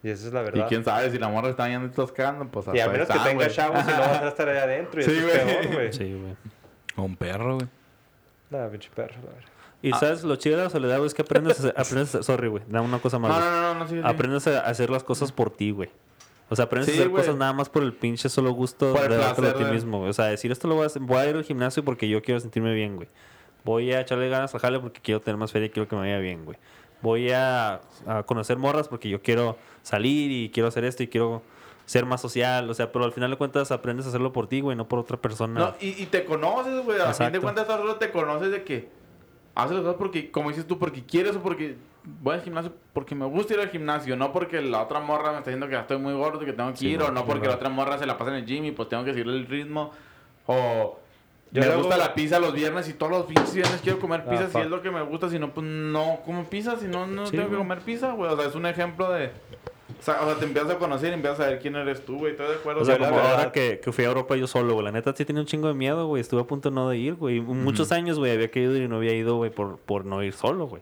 Y esa es la
Y
verdad.
quién sabe, si la morra está yendo y estás cagando, pues
Y a menos que
está,
tenga
güey.
chavos y no vas a estar ahí adentro. Y
Sí,
eso es
güey.
peor, güey.
Sí, güey.
O un perro, güey.
Nada, pinche perro, la verdad.
Y sabes, lo chido de la soledad, güey, es que aprendes a hacer, aprendes a- sorry, güey, da una cosa más.
No,
güey.
no, no, no, sí, sí.
Aprendes a hacer las cosas por ti, güey. O sea, aprendes
Sí,
a hacer cosas nada más por el pinche solo gusto
Por
de dártelo a ti mismo, güey. O sea, decir esto lo voy a hacer, voy a ir al gimnasio porque yo quiero sentirme bien, güey. Voy a echarle ganas a jale porque quiero tener más feria y quiero que me vaya bien, güey. Voy a, a conocer morras porque yo quiero salir y quiero hacer esto y quiero ser más social. O sea, pero al final de cuentas aprendes a hacerlo por ti, güey, no por otra persona.
No, y, y te conoces, güey. A fin de cuentas, solo te conoces de que haces las cosas porque, como dices tú, porque quieres o porque voy al gimnasio porque me gusta ir al gimnasio, no porque la otra morra me está diciendo que ya estoy muy gordo y que tengo que
Sí,
ir, o no porque la otra morra se la pasa en el gym y pues tengo que seguir el ritmo, o
Yo
me
luego-
gusta la pizza los viernes y todos los pinches viernes quiero comer
Ah,
pizza si
fuck.
es lo que me gusta, si no, pues no como pizza, si no, no
Sí,
tengo que comer pizza, güey. O sea, es un ejemplo de. O sea, o sea, te empiezas a conocer y empiezas a ver quién eres tú, güey. ¿Estoy de acuerdo?
O sea, como ahora que, que fui a Europa yo solo, güey. La neta sí tenía un chingo de miedo, güey. Estuve a punto no de ir, güey. Muchos años, güey, había querido ir y no había ido, güey, por, por no ir solo, güey.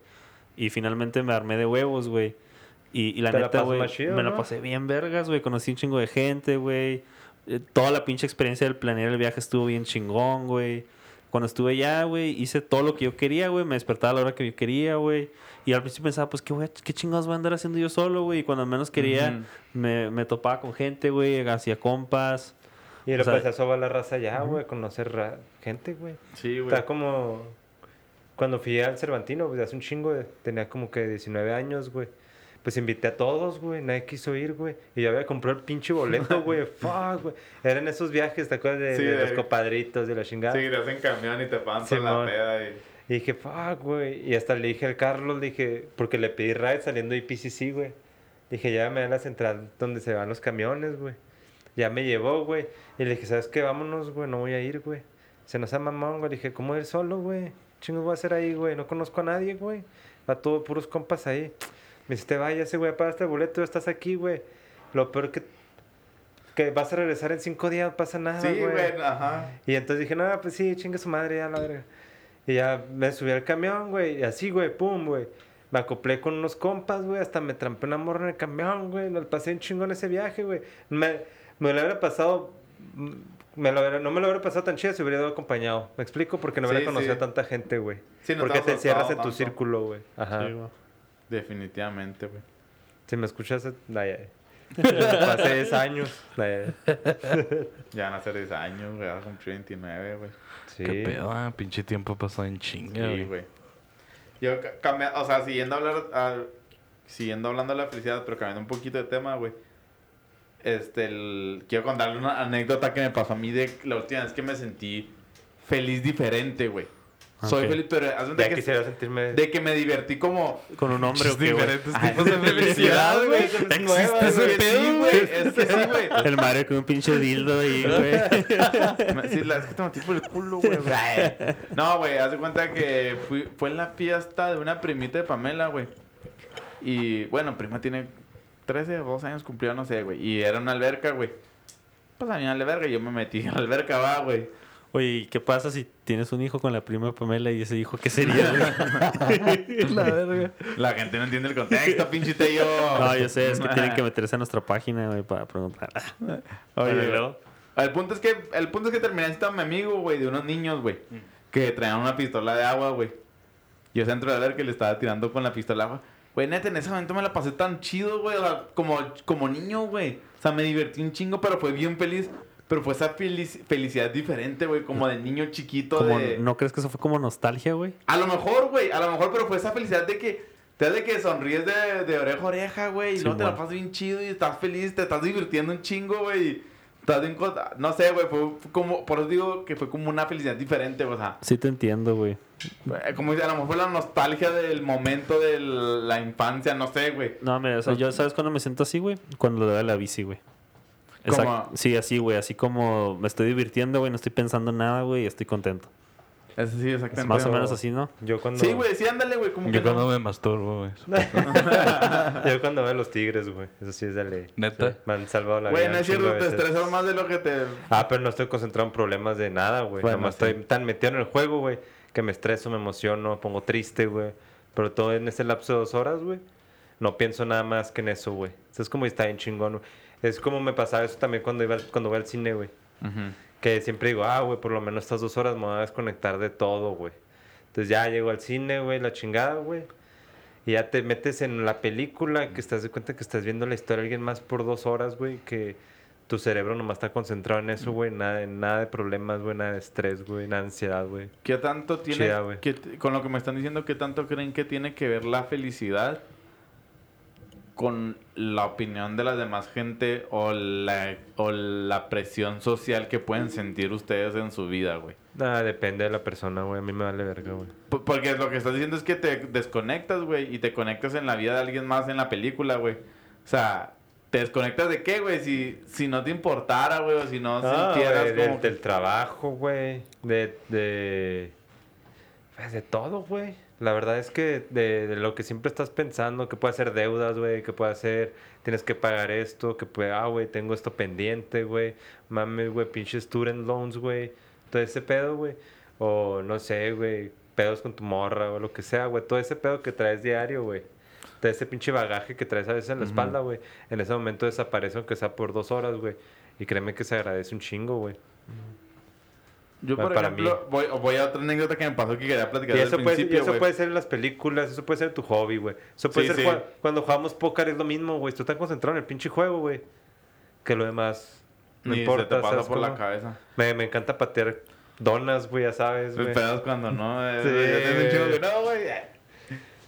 Y finalmente me armé de huevos, güey. Y, y la neta, güey, me la pasé bien vergas, güey. Conocí un chingo de gente, güey. Eh, toda la pinche experiencia del planear el viaje estuvo bien chingón, güey. Cuando estuve allá, güey, hice todo lo que yo quería, güey. Me despertaba a la hora que yo quería, güey. Y al principio pensaba, pues, ¿qué, voy a- qué chingados voy a andar haciendo yo solo, güey? Y cuando menos quería, me, me topaba con gente, güey. Hacía compas.
Y
O
lo
sea-
a sobar la raza ya, güey, conocer ra- gente, güey.
Sí, güey.
Está como... Cuando fui al Cervantino, pues hace un chingo, de- tenía como que 19 años, güey. Pues invité a todos, güey. Nadie quiso ir, güey. Y yo había comprado el pinche boleto, güey. Fuck, güey. Eran esos viajes, ¿te acuerdas de,
Sí,
de
de-
los compadritos, de la chingada?
Sí, te hacen camión y te pasan toda la peda y...
Y dije, fuck, güey. Y hasta le dije al Carlos, le dije, porque le pedí ride saliendo de IPCC, güey. Dije, llévame a la central donde se van los camiones, güey. Ya me llevó, güey. Y le dije, ¿sabes qué? Vámonos, güey. No voy a ir, güey. Se nos ha mamón, güey. Le dije, ¿cómo ir solo, güey? Chingo voy a hacer ahí, güey. No conozco a nadie, güey. Va todo puros compas ahí. Me dice, te vayas, güey. Pagaste el boleto, estás aquí, güey. Lo peor que... Que vas a regresar en cinco días, no pasa nada,
Sí, güey, ajá.
y entonces dije, no, pues sí, chingue su madre, ya la verga. Y ya me subí al camión, güey, y así, güey, pum, güey. Me acoplé con unos compas, güey, hasta me trampé una morra en el camión, güey. Nos pasé un chingo en ese viaje, güey. Me, me lo hubiera pasado, mm, me lo hubiera- no me lo hubiera pasado tan chido si hubiera ido acompañado. ¿Me explico? Porque no hubiera
Sí,
conocido
sí.
a tanta gente, güey.
Sí, no
Porque
te
encierras en tu
tanto.
círculo, güey. Ajá.
Sí, güey.
Definitivamente, güey.
Si me escuchas, ay, ay. Pasé 10 años.
Ya van a ser 10 años, güey. Vas a cumplir 29, güey.
Sí.
Qué pedo, ah, pinche tiempo pasó en chinga,
Sí,
güey.
Yo ca- cambia, o sea, siguiendo a hablar, siguiendo hablando de la felicidad, pero cambiando un poquito de tema, güey. Este, el- quiero contarle una anécdota que me pasó a mí de la última vez que me sentí feliz diferente, güey. Soy
Ok.
feliz, pero haz de que,
quisiera sentirme...
de que me divertí como
Con un hombre o qué,
diferentes
Ay,
tipos de felicidad, güey.
Existe ese
sí,
pedo,
güey.
güey.
Es que sí, güey.
El Mario con un pinche dildo ahí, güey.
Sí, la es que te metí por el culo, güey. No, güey, haz de cuenta que fui, fue en la fiesta de una primita de Pamela, güey. Y bueno, prima tiene 13 o 12 años cumplió, no sé, güey. Y era una alberca, güey. Pues a mí la alberca, yo me metí en la alberca, va, güey.
Oye, ¿y qué pasa si tienes un hijo con la prima Pamela y ese hijo qué sería?
La verga.
La gente no entiende el contexto, pinche yo.
no, yo sé, es que tienen que meterse a nuestra página, güey, para preguntar.
Oye,
luego,
El punto es que, el punto es que terminé citando a mi amigo, güey, de unos niños, güey, que traían una pistola de agua, güey. Yo dentro de ver que le estaba tirando con la pistola de agua. Güey, neta, en ese momento me la pasé tan chido, güey. O sea, como, como niño, güey. O sea, me divertí un chingo, pero fue bien feliz. Pero fue esa felici- felicidad diferente, güey. Como de niño chiquito.
como,
de...
¿no crees que eso fue como nostalgia, güey?
A lo mejor, güey. A lo mejor, pero fue esa felicidad de que... Te de que sonríes de, de oreja a oreja, güey. Y
Sí,
luego te la pasas bien chido y estás feliz. Te estás divirtiendo un chingo, güey. Estás bien... No sé, güey. Fue como... Por eso digo que fue como una felicidad diferente, o sea...
Sí te entiendo, güey.
eh, Como dice, a lo mejor fue la nostalgia del momento de la infancia. No sé, güey.
No, mira, o sea, yo, ¿sabes cuándo me siento así, güey? Cuando le doy a la bici, güey. Exacto. Sí, así, güey. Así como me estoy divirtiendo, güey. No estoy pensando en nada, güey. Y estoy contento.
Eso sí,
Es
exactamente.
más o menos así, ¿no?
Yo cuando...
Sí, güey. Sí, ándale, güey. Como que
Yo
no.
cuando me masturbo, güey.
Yo cuando veo a los tigres, güey. Eso sí es de ley.
¿Neta?
Sí, Me han salvado la
Güey,
vida.
no
un
es cierto. Te estresas más de lo que te...
Ah, pero no estoy concentrado en problemas de nada, güey.
Bueno,
Nomás
sí.
estoy tan metido en el juego, güey, que me estreso, me emociono, me pongo triste, güey. Pero todo en ese lapso de dos horas, güey. No pienso nada más que en eso, güey. Eso es como está bien chingón, güey. Es como me pasaba eso también cuando iba al- cuando voy al cine, güey. Que siempre digo, ah, güey, por lo menos estas dos horas me voy a desconectar de todo, güey. Entonces ya llego al cine, güey, la chingada, güey. Y ya te metes en la película, que estás de cuenta que estás viendo la historia de alguien más por dos horas, güey, que tu cerebro nomás está concentrado en eso, güey. Nada, nada de problemas, güey, nada de estrés, güey, nada de ansiedad, güey.
¿Qué tanto tiene,
Chida,
t- con lo que me están diciendo, qué tanto creen que tiene que ver la felicidad con la opinión de la demás gente o la, o la presión social que pueden sentir ustedes en su vida, güey?
Nada, depende de la persona, güey. A mí me vale verga, güey.
P- Porque lo que estás diciendo es que te desconectas, güey, y te conectas en la vida de alguien más en la película, güey. O sea, ¿te desconectas de qué, güey? Si, si no te importara, güey, o si no
Ah,
sintieras
del,
como...
del trabajo, güey. De, de... pues, de todo, güey. La verdad es que de, de lo que siempre estás pensando, que puede ser deudas, güey, que puede ser, tienes que pagar esto, que puede, ah, güey, tengo esto pendiente, güey. Mames, güey, pinches student loans, güey. Todo ese pedo, güey. O no sé, güey, pedos con tu morra o lo que sea, güey. Todo ese pedo que traes diario, güey. Todo ese pinche bagaje que traes a veces en la espalda, güey. En ese momento desaparece aunque sea por dos horas, güey. Y créeme que se agradece un chingo, güey.
Yo, por
para
ejemplo, voy, voy a otra anécdota que me pasó que quería platicar
Y eso, puede, y
principio,
eso
güey.
puede ser en las películas, eso puede ser tu hobby, güey. Eso puede
Sí,
ser
sí.
cua- cuando jugamos póker es lo mismo, güey. Estás concentrado en el pinche juego, güey. Que lo demás no
Ni
importa.
se te pasa
¿sabes
por la
cómo?
cabeza.
Me, me encanta patear donas, güey, ya sabes, güey.
Esperas cuando no. eh,
Sí.
no, güey.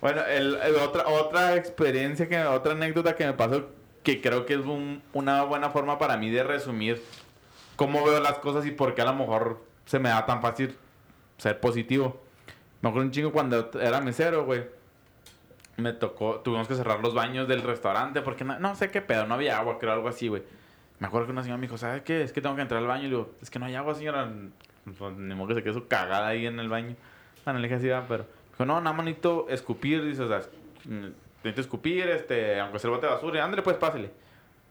Bueno, el, el otra, otra experiencia, que otra anécdota que me pasó, que creo que es un- una buena forma para mí de resumir cómo veo las cosas y por qué a lo mejor se me da tan fácil ser positivo. Me acuerdo un chingo cuando era mesero, güey. Me tocó, tuvimos que cerrar los baños del restaurante porque no, no sé qué pedo, no había agua, creo, algo así, güey. Me acuerdo que una señora me dijo, ¿sabes qué? Es que tengo que entrar al baño. Y digo, es que no hay agua, señora. Pues, ni modo que se quede su cagada ahí en el baño. Bueno, le así, va, pero... Dijo, no, nada más necesito escupir. Dice, o sea, necesito escupir, este, aunque sea el bote de basura. Ándale, pues, pásele.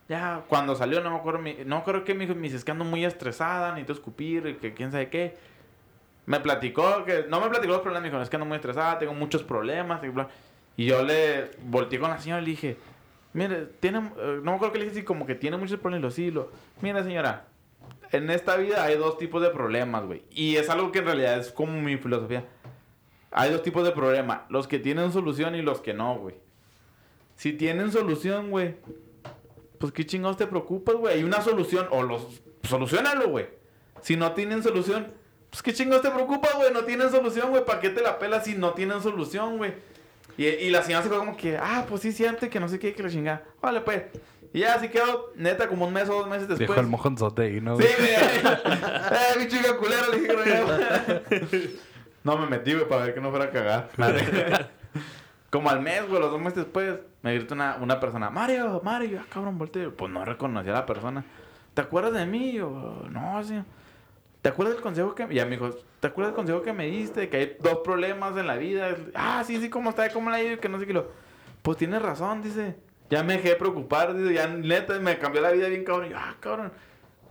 Ya, cuando salió, no me acuerdo, no acuerdo qué me dijo. Me dice, es que ando muy estresada, necesito escupir, que quién sabe qué. Me platicó, que no me platicó los problemas, me dijo, es que ando muy estresada, tengo muchos problemas, y yo le volteé con la señora y le dije, mire, tiene, eh, no me acuerdo que le dije, sí, como que tiene muchos problemas, y lo sí, lo, mira señora, en esta vida hay dos tipos de problemas, güey. Y es algo que en realidad es como mi filosofía. Hay dos tipos de problemas, los que tienen solución y los que no, güey. Si tienen solución, güey, pues qué chingados te preocupas, güey. Hay una solución, o los, solucionalo, güey. Si no tienen solución, pues qué chingados te preocupas, güey. No tienen solución, güey. ¿Para qué te la pelas si no tienen solución, güey? Y, y la señora se quedó como que, ah, pues sí, siente que no sé qué, que la chingada. Vale, pues. Y ya así quedó, neta, como un mes o dos meses después.
Dijo el mojonzote ahí, ¿no?
Sí,
güey?
eh, mi chica culera, le dije No me metí, güey, para ver que no fuera a cagar. Como al mes, güey, los dos meses después, me gritó una, una persona, Mario, Mario, ah, cabrón, volteo. Pues no reconocía a la persona. ¿Te acuerdas de mí? Yo, no, sí. ¿Te acuerdas del consejo que... Ya me dijo, ¿te acuerdas del consejo que me diste? Que hay dos problemas en la vida. Ah, sí, sí, ¿cómo está? ¿Cómo la ido? Que no sé qué lo... Pues tienes razón, dice. Ya me dejé de preocupar, dice. Ya neta me cambió la vida bien, cabrón. Yo, ah, cabrón.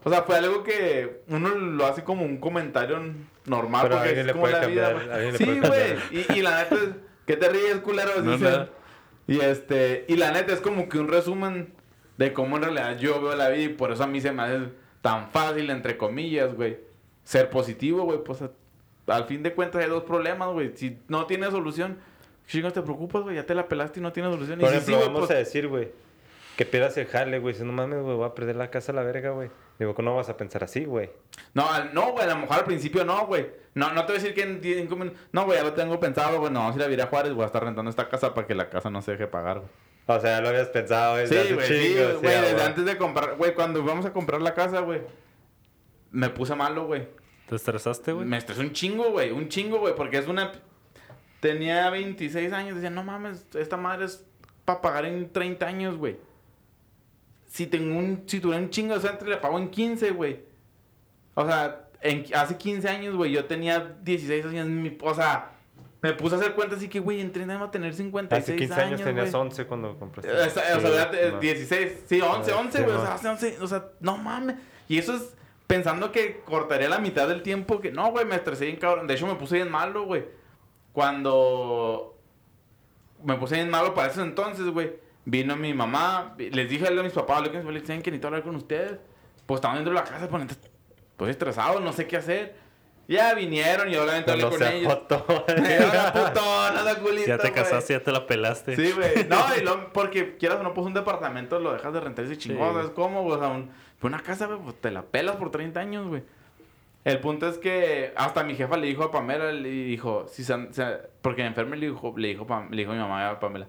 O sea, fue algo que uno lo hace como un comentario normal
Pero a
porque es
le
como
puede
la
cambiar,
Sí, güey. Y, y la neta. ¿Qué te ríes, culero?
No.
Y este... Y la neta es como que un resumen de cómo en realidad yo veo la vida y por eso a mí se me hace tan fácil, entre comillas, güey. Ser positivo, güey. Pues a- al fin de cuentas hay dos problemas, güey. Si no tienes solución, chingos te preocupas, güey. Ya te la pelaste y no tienes solución. Y
Por
si
ejemplo,
sí, güey,
vamos
pues-
a decir, güey, que pierdas el jale, güey. Si no mames, güey, voy a perder la casa a la verga, güey. Digo, que no vas a pensar así, güey.
No, no, güey, a lo mejor al principio no, güey. No, no te voy a decir que en 10 cinco min- No, güey, ya lo tengo pensado, güey. No, vamos a ir a vivir a Juárez, voy a estar rentando esta casa para que la casa no se deje pagar, güey.
O sea, ya lo habías pensado, güey.
Sí, güey, sí, güey.
sí,
desde antes de comprar, güey, cuando íbamos a comprar la casa, güey, me puse malo, güey.
¿Te estresaste, güey?
Me estresó un chingo, güey. Un chingo, güey. Porque es una. Tenía 26 años. Decía, no mames, esta madre es para pagar en 30 años, güey. Si tengo un. Si tuviera un chingo de suerte, le pago en 15, güey. O sea, en, hace 15 años, güey, yo tenía 16 años. Mi, o sea, me puse a hacer cuentas así que, güey, en 30 años voy a tener 56
Hace 15 años, tenías
güey.
11 cuando compraste.
O sea, o sea,
Sí,
ya, eh,
no.
16, sí, 11,
Ah,
11,
sí,
güey. o
man.
sea, hace 11, o sea, no mames. Y eso es pensando que cortaría la mitad del tiempo que. No, güey, me estresé bien cabrón. De hecho, me puse bien malo, güey. Cuando me puse bien malo para ese entonces, güey. Vino mi mamá, les dije a mis papás, lo que les tienen que necesito hablar con ustedes. Pues estaban dentro de la casa, pues, pues estresados, no sé qué hacer. Ya vinieron y obviamente hablé
No
con ellos. puto, no da culito,
Ya te casaste, ya te la pelaste.
Sí, güey. No, y lo, porque quieras o no, pues un departamento lo dejas de rentar ese chingón,
Sí,
¿sabes cómo? O sea, un- pues una casa, güey, pues te la pelas por 30 años, güey. El punto es que hasta mi jefa le dijo a Pamela, le dijo, si se, se- porque me enferma, le dijo, le dijo, Pam- le dijo mi mamá a Pamela,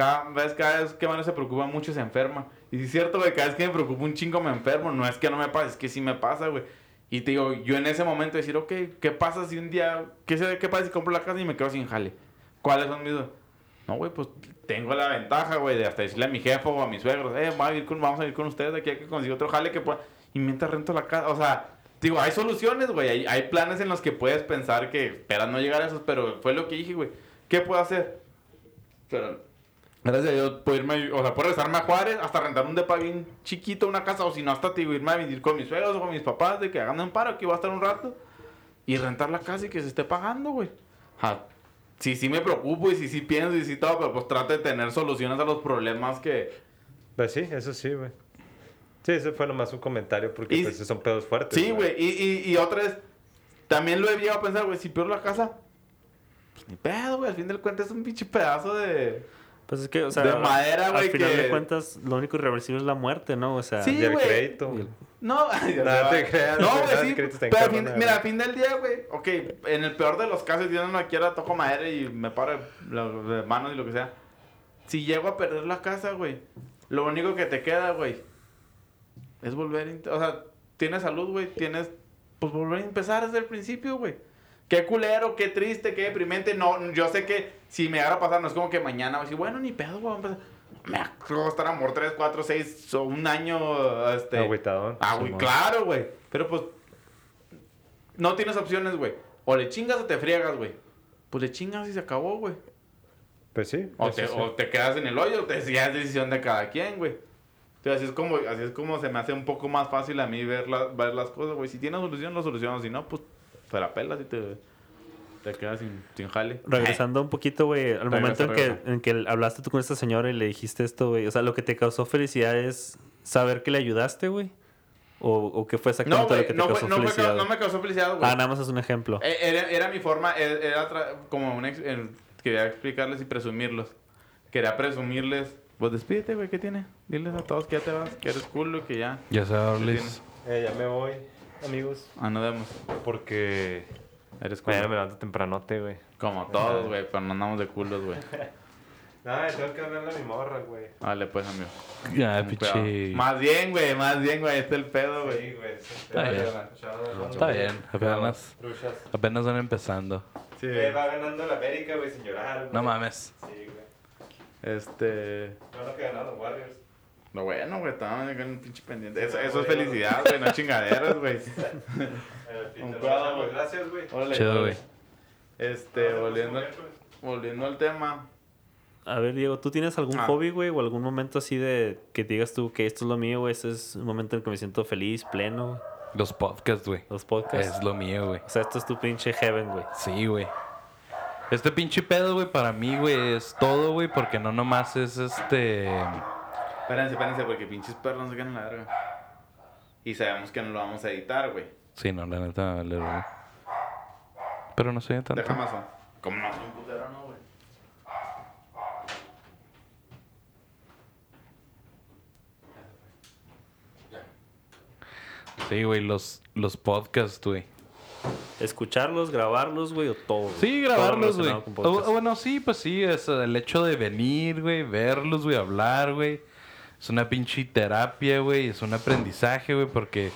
cada vez, cada vez que Mario se preocupa mucho se enferma. Y sí es cierto, güey, cada vez que me preocupa un chingo me enfermo. No es que no me pase, es que sí me pasa, güey. Y te digo, yo en ese momento decir, ok, ¿qué pasa si un día, qué, qué pasa si compro la casa y me quedo sin jale? ¿Cuáles son mis... No, güey, pues tengo la ventaja, güey, de hasta decirle a mi jefe o a mis suegros, eh, vamos a ir con, vamos a ir con ustedes aquí a que consiga otro jale que pueda... Y mientras rento la casa, o sea, digo, hay soluciones, güey, hay, hay planes en los que puedes pensar que esperas no llegar a esos, pero fue lo que dije, güey. ¿Qué puedo hacer? Pero, gracias a Dios, puedo irme, o sea, puedo regresarme a Juárez, hasta rentar un depa bien chiquito, una casa, o si no, hasta irme a vivir con mis suegros o con mis papás, de que hagan un paro, que voy a estar un rato, y rentar la casa y que se esté pagando, güey. Ja, Sí, sí me preocupo y sí, sí pienso y sí todo, pero pues trata de tener soluciones a los problemas que...
Pues sí, eso sí, güey. Sí, ese fue nomás un comentario porque
Y-
pues son pedos fuertes.
Sí, güey. Y, y, y otra es, también lo he llegado a pensar, güey, si peor la casa, pues ni pedo, güey. Al fin del cuento es un pinche pedazo de.
Pues es que, o sea,
De madera,
al
güey,
final
que-
de cuentas, lo único irreversible es la muerte, ¿no? O sea,
Sí,
Y el
güey.
crédito, güey.
No, se
te creas,
No,
güey,
sí.
el
Pero al fin- mira, al
verdad.
fin del día, güey, ok, en el peor de los casos, Dios no quiera, toco madera y me paro de- de manos y lo que sea. Si llego a perder la casa, güey, lo único que te queda, güey, es volver a... O sea, tienes salud, güey, tienes... Pues volver a empezar desde el principio, güey. Qué culero, qué triste, qué deprimente. No, yo sé que si me llegara a pasar, no es como que mañana voy a decir, bueno, ni pedo, güey, vamos a. Me va a costar amor 3, 4, 6 o un año, este...
Agüitadón.
Ah, güey, claro, güey. Pero pues. No tienes opciones, güey. O le chingas o te friegas, güey. Pues le chingas y se acabó, güey.
Pues sí.
O, te,
sí.
o te quedas en el hoyo, te, ya es decisión de cada quien, güey. Entonces, así es como, así es como se me hace un poco más fácil a mí ver, la- ver las cosas, güey. Si tiene solución, lo solucionas. Si no, pues te la pelas y te, te quedas sin, sin jale.
regresando un poquito, güey, al momento en que,
regresa.
en que hablaste tú con esta señora y le dijiste esto, güey. O sea, lo que te causó felicidad es saber que le ayudaste, güey. O, o qué fue
No,
exactamente lo que te
no,
causó
fue- no, me,
felicidad.
cau- no me causó felicidad, güey.
ah, nada más es un ejemplo.
Eh, Era, era mi forma, era, era tra- como un... ex- el- quería explicarles y presumirlos. Quería presumirles. Pues despídete, güey, ¿qué tiene? Diles a todos que ya te vas, que eres culo, que ya.
Ya se va.
Eh, ya me voy, amigos.
Ah, nos vemos.
Porque
Eres
mañana me levanto tempranote, güey.
Como todos, güey, pero no andamos de culos, güey.
No, tengo que hablarle a mi morra, güey.
Vale, pues, amigo.
Ya, pichi.
Más bien, güey, más bien, güey, este es el pedo, güey.
Sí, güey.
Está bien. Está bien, apenas, apenas van empezando.
Sí.
Eh, va ganando la América, güey, sin llorar, güey.
No mames.
Sí, güey.
Este...
No, no que ganaron los Warriors.
Lo bueno, güey, estamos con un pinche pendiente. Eso, eso es felicidad, güey, no chingaderas, güey. Cuidado,
vemos,
güey.
Gracias, güey.
Chido,
órale.
güey.
Este, volviendo, volviendo al tema.
A ver, Diego, ¿tú tienes algún
Ah.
hobby, güey? O algún momento así de que te digas tú que esto es lo mío, güey. Este es un momento en el que me siento feliz, pleno. güey?
Los podcasts, güey.
Los podcasts.
Es lo mío, güey.
O sea, esto es tu pinche heaven, güey.
Sí, güey. Este pinche pedo, güey, para mí, güey, es todo, güey, porque no nomás es este...
Espérense, espérense, porque pinches perros no se quedan en la verga. Y sabemos que no lo vamos a editar, güey.
Sí, no, la neta vale, güey. Pero no soy tanto.
Deja más. ¿no? Como no soy un putero, no, güey.
Sí, güey, los, los podcasts, güey.
Escucharlos, grabarlos, güey, o todo. güey.
Sí,
Todo
grabarlos, güey. o Bueno, sí, pues sí, es el hecho de venir, güey, verlos, güey, hablar, güey. Es una pinche terapia, güey, es un aprendizaje, güey, porque...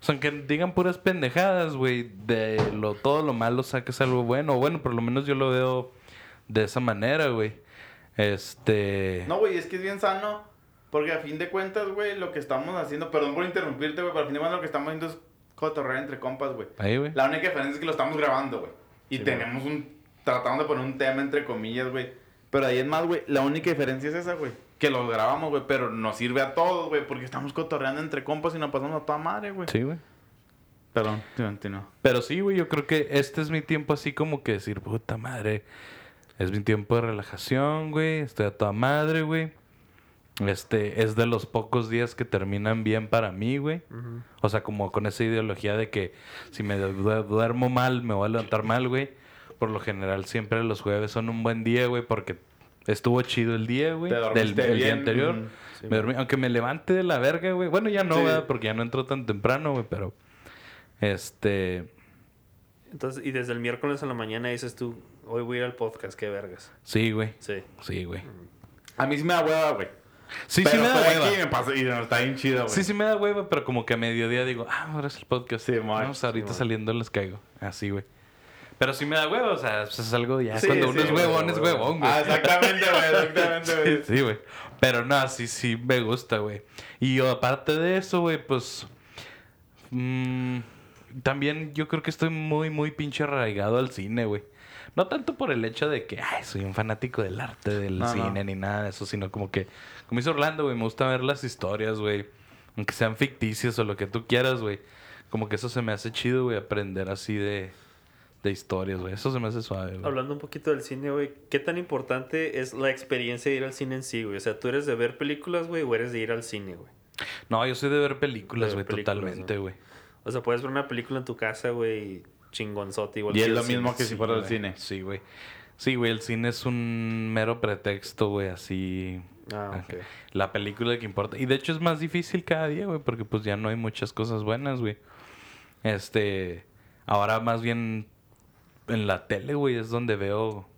Son que digan puras pendejadas, güey, de lo, todo lo malo saques algo bueno. O bueno, por lo menos yo lo veo de esa manera, güey. Este...
No, güey, es que es bien sano. Porque a fin de cuentas, güey, lo que estamos haciendo. Perdón por interrumpirte, güey, pero a fin de cuentas lo que estamos haciendo es cotorrear entre compas, güey.
Ahí, güey.
La única diferencia es que lo estamos grabando, güey. Y
Sí,
tenemos un. Tratando de poner un tema entre comillas, güey. Pero ahí es más, güey. La única diferencia es esa, güey. Que lo grabamos, güey. Pero nos sirve a todos, güey. Porque estamos cotorreando entre compas y nos pasamos a toda madre, güey.
Sí, güey.
Perdón, te continúo.
Pero sí, güey, yo creo que este es mi tiempo así como que decir, puta madre. Es mi tiempo de relajación, güey. Estoy a toda madre, güey. Este, es de los pocos días que terminan bien para mí, güey. O sea, como con esa ideología de que si me du- duermo mal, me voy a levantar mal, güey. Por lo general, siempre los jueves son un buen día, güey, porque estuvo chido el día, güey. Del, día anterior.
Mm,
Me dormí- aunque me levante de la verga, güey. Bueno, ya no,
Sí.
¿verdad? Porque ya no entro tan temprano, güey, pero... Este...
Entonces, y desde el miércoles a la mañana dices tú, hoy voy a ir al podcast, qué vergas.
Sí, güey.
Sí.
Sí, güey.
A mí sí me da hueva, güey.
Sí,
Pero
sí me da hueva.
aquí y me pasó y no, está bien chido, güey.
Sí, sí me da hueva, pero como que a mediodía digo, ah, ahora es el podcast.
Sí, mon.
Vamos, ahorita
Sí,
saliendo les caigo. Así, güey. Pero sí me da hueva, o sea, pues es algo ya.
Sí,
cuando
sí,
uno es
güey,
huevón, es huevón, güey.
Ah, exactamente, güey. Exactamente, güey.
Sí, güey. Pero no, sí, sí me gusta, güey. Y yo, aparte de eso, güey, pues. mm, también yo creo que estoy muy, muy pinche arraigado al cine, güey. No tanto por el hecho de que, ay, soy un fanático del arte, del
No, no.
cine, ni nada de eso, sino como que, como dice Orlando, güey, me gusta ver las historias, güey. Aunque sean ficticias o lo que tú quieras, güey. Como que eso se me hace chido, güey, aprender así de, de historias, güey. Eso se me hace suave, güey.
Hablando un poquito del cine, güey, ¿qué tan importante es la experiencia de ir al cine en sí, güey? O sea, ¿tú eres de ver películas, güey, o eres de ir al cine, güey?
No, yo soy de ver películas, güey, totalmente,
¿no?
güey.
O sea, puedes ver una película en tu casa, güey, y chingonzote igual
Y es lo
cine.
mismo que si fuera al cine.
Sí, güey. Sí, güey, el cine es un mero pretexto, güey, así.
Ah, ok.
La película que importa. Y de hecho es más difícil cada día, güey, porque pues ya no hay muchas cosas buenas, güey. Este. Ahora más bien en la tele, güey, es donde veo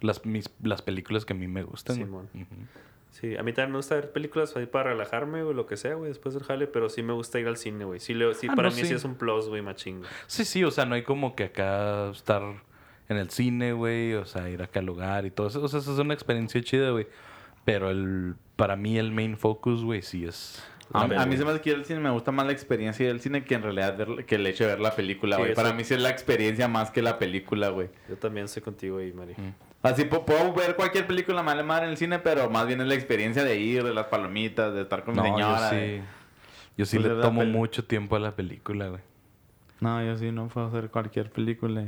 las, mis, las películas que a mí me gustan. Ujú.
Sí, a mí también me gusta ver películas ahí para relajarme, güey, lo que sea, güey, después del jale, pero sí me gusta ir al cine, güey. Sí, le- sí
Ah,
para
no,
mí
sí.
sí es un plus, güey, machín. güey.
Sí, sí, o sea, no hay como que acá estar en el cine, güey, o sea, ir acá al lugar y todo eso. O sea, eso es una experiencia chida, güey. Pero el, para mí el main focus, güey, sí es...
A, a mí se me hace que ir al cine me gusta más la experiencia del cine que en realidad ver- que el hecho de ver la película, güey. Para mí sí es la experiencia más que la película, güey.
Yo también estoy contigo ahí, Mari.
Así puedo ver cualquier película mala madre en el cine, pero más bien es la experiencia de ir, de las palomitas, de estar con mi
No,
señora.
yo sí,
de-
yo sí
Pues
le tomo mucho tiempo a la película, güey.
No, yo sí no puedo hacer cualquier película.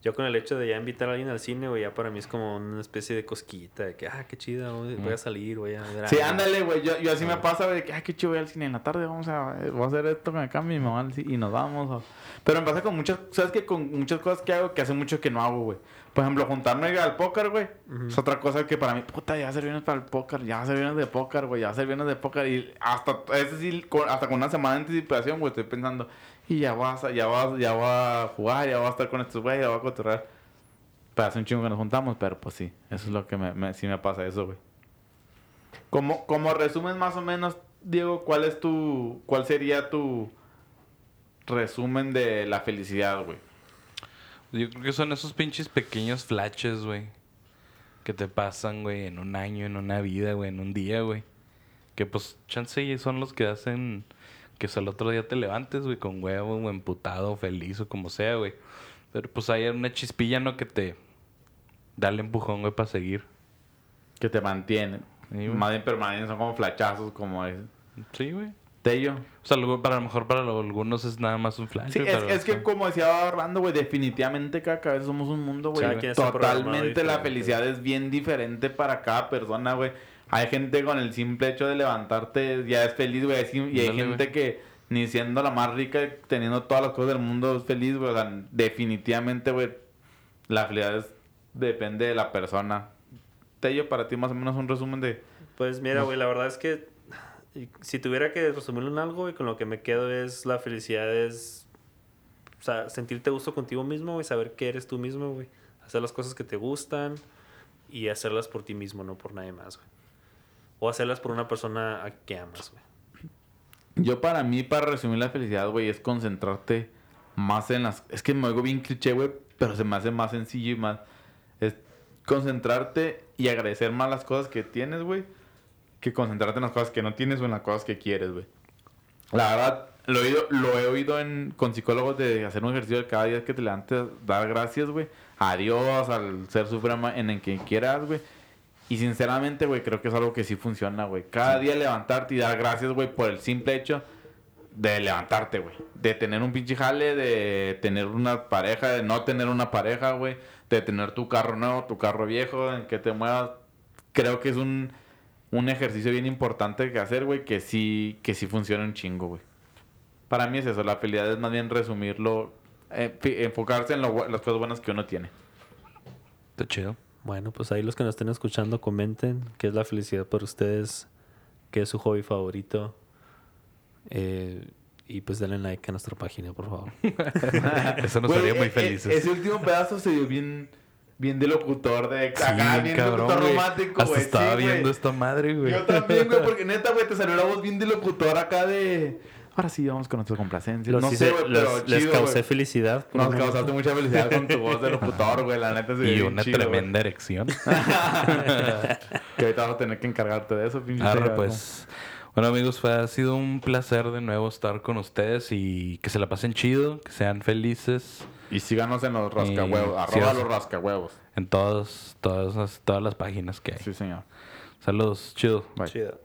Yo con el hecho de ya invitar a alguien al cine, güey, ya para mí es como una especie de cosquillita de que, ah, qué chida, voy, voy a salir, voy a ver
Sí, ándale, güey. Yo, yo así me pasa, güey, de que, ay, qué chido voy al cine en la tarde, vamos a, voy a hacer esto con acá, mi mamá, y nos vamos. o- Pero me pasa con muchas, ¿sabes que Con muchas cosas que hago que hace mucho que no hago, güey. Por ejemplo, juntarme al póker, güey. Es otra cosa que para mí, puta, ya hacer bienes para el póker, ya hacer bienes de póker, güey, ya hacer bienes de póker. Y hasta, es decir, con- hasta con una semana de anticipación, güey, estoy pensando, y ya vas, ya vas, ya voy a jugar, ya voy a estar con estos güeyes, ya voy a cotorrear. Pero hace un chingo que nos juntamos, pero pues sí, eso es lo que me, me- sí me pasa eso, güey. Como, como resumen más o menos, Diego, ¿cuál es tu, cuál sería tu resumen de la felicidad, güey?
Yo creo que son esos pinches pequeños flashes, güey. Que te pasan, güey, en un año, en una vida, güey, en un día, güey. Que pues, chance son los que hacen que o sea, el otro día te levantes, güey, con huevo, o emputado, feliz o como sea, güey. Pero pues hay una chispilla, ¿no? Que te da el empujón, güey, para seguir.
Que te mantienen.
Sí.
Más bien permanentes, son como flachazos, como es.
Sí, güey.
Tello.
O sea, luego, para lo mejor para lo- algunos es nada más un flash.
Sí, es, que como decía Orlando, güey, definitivamente cada cabeza somos un mundo, güey.
Programado
Totalmente la felicidad es bien diferente para cada persona, güey. Hay gente con el simple hecho de levantarte ya es feliz, güey. Y hay gente
güey.
que ni siendo la más rica, teniendo todas las cosas del mundo, es feliz, güey. O sea, definitivamente, güey, la felicidad es- depende de la persona. Tello, para ti más o menos un resumen de...
Pues mira, güey, la verdad es que si tuviera que resumirlo en algo, y con lo que me quedo es la felicidad es o sea, sentirte a gusto contigo mismo, y saber que eres tú mismo, güey. Hacer las cosas que te gustan y hacerlas por ti mismo, no por nadie más, güey. O hacerlas por una persona a que amas, güey.
Yo para mí, para resumir la felicidad, güey, es concentrarte más en las... Es que me oigo bien cliché, güey, pero se me hace más sencillo y más... Es concentrarte y agradecer más las cosas que tienes, güey, que concentrarte en las cosas que no tienes o en las cosas que quieres, güey. La verdad, lo he oído, lo he oído en, con psicólogos de hacer un ejercicio de cada día que te levantes, dar gracias, güey, a Dios, al ser supremo en el que quieras, güey. Y sinceramente, güey, creo que es algo que sí funciona, güey. Cada día levantarte y dar gracias, güey, por el simple hecho de levantarte, güey. De tener un pinche jale, de tener una pareja, de no tener una pareja, güey. De tener tu carro nuevo, tu carro viejo, en que te muevas. Creo que es un, un ejercicio bien importante que hacer, güey, que sí, que sí funciona un chingo, güey. Para mí es eso, la felicidad es más bien resumirlo, eh, enfocarse en lo las cosas buenas que uno tiene.
Está chido.
Bueno, pues ahí los que nos estén escuchando comenten qué es la felicidad para ustedes, qué es su hobby favorito. Eh, y pues denle like a nuestra página, por favor.
Eso nos haría muy
e- e-
felices.
ese último pedazo se dio bien, bien de locutor, de
Sí,
acá, bien
cabrón,
locutor romántico,
Hasta
güey.
estaba
sí,
viendo esta madre, güey.
Yo también, güey, porque neta, güey, te salió la voz bien de locutor acá de... Ahora sí, vamos con nuestra complacencia.
Los
no
hice-
sé, pero
les
chido,
causé felicidad.
Nos causaste mucha felicidad con tu voz de locutor, güey. La neta se
y una
chido,
tremenda erección.
Que ahorita vas a tener que encargarte de eso, pinche. Diego.
pues. Bueno, amigos, fue, ha sido un placer de nuevo estar con ustedes y que se la pasen chido, que sean felices
Y síganos en los rascahuevos.
Y-
Arroba
síganos.
los rascahuevos.
en todos, todas, las- todas las páginas que hay.
Sí, señor.
Saludos, chido.
Bye.
Chido.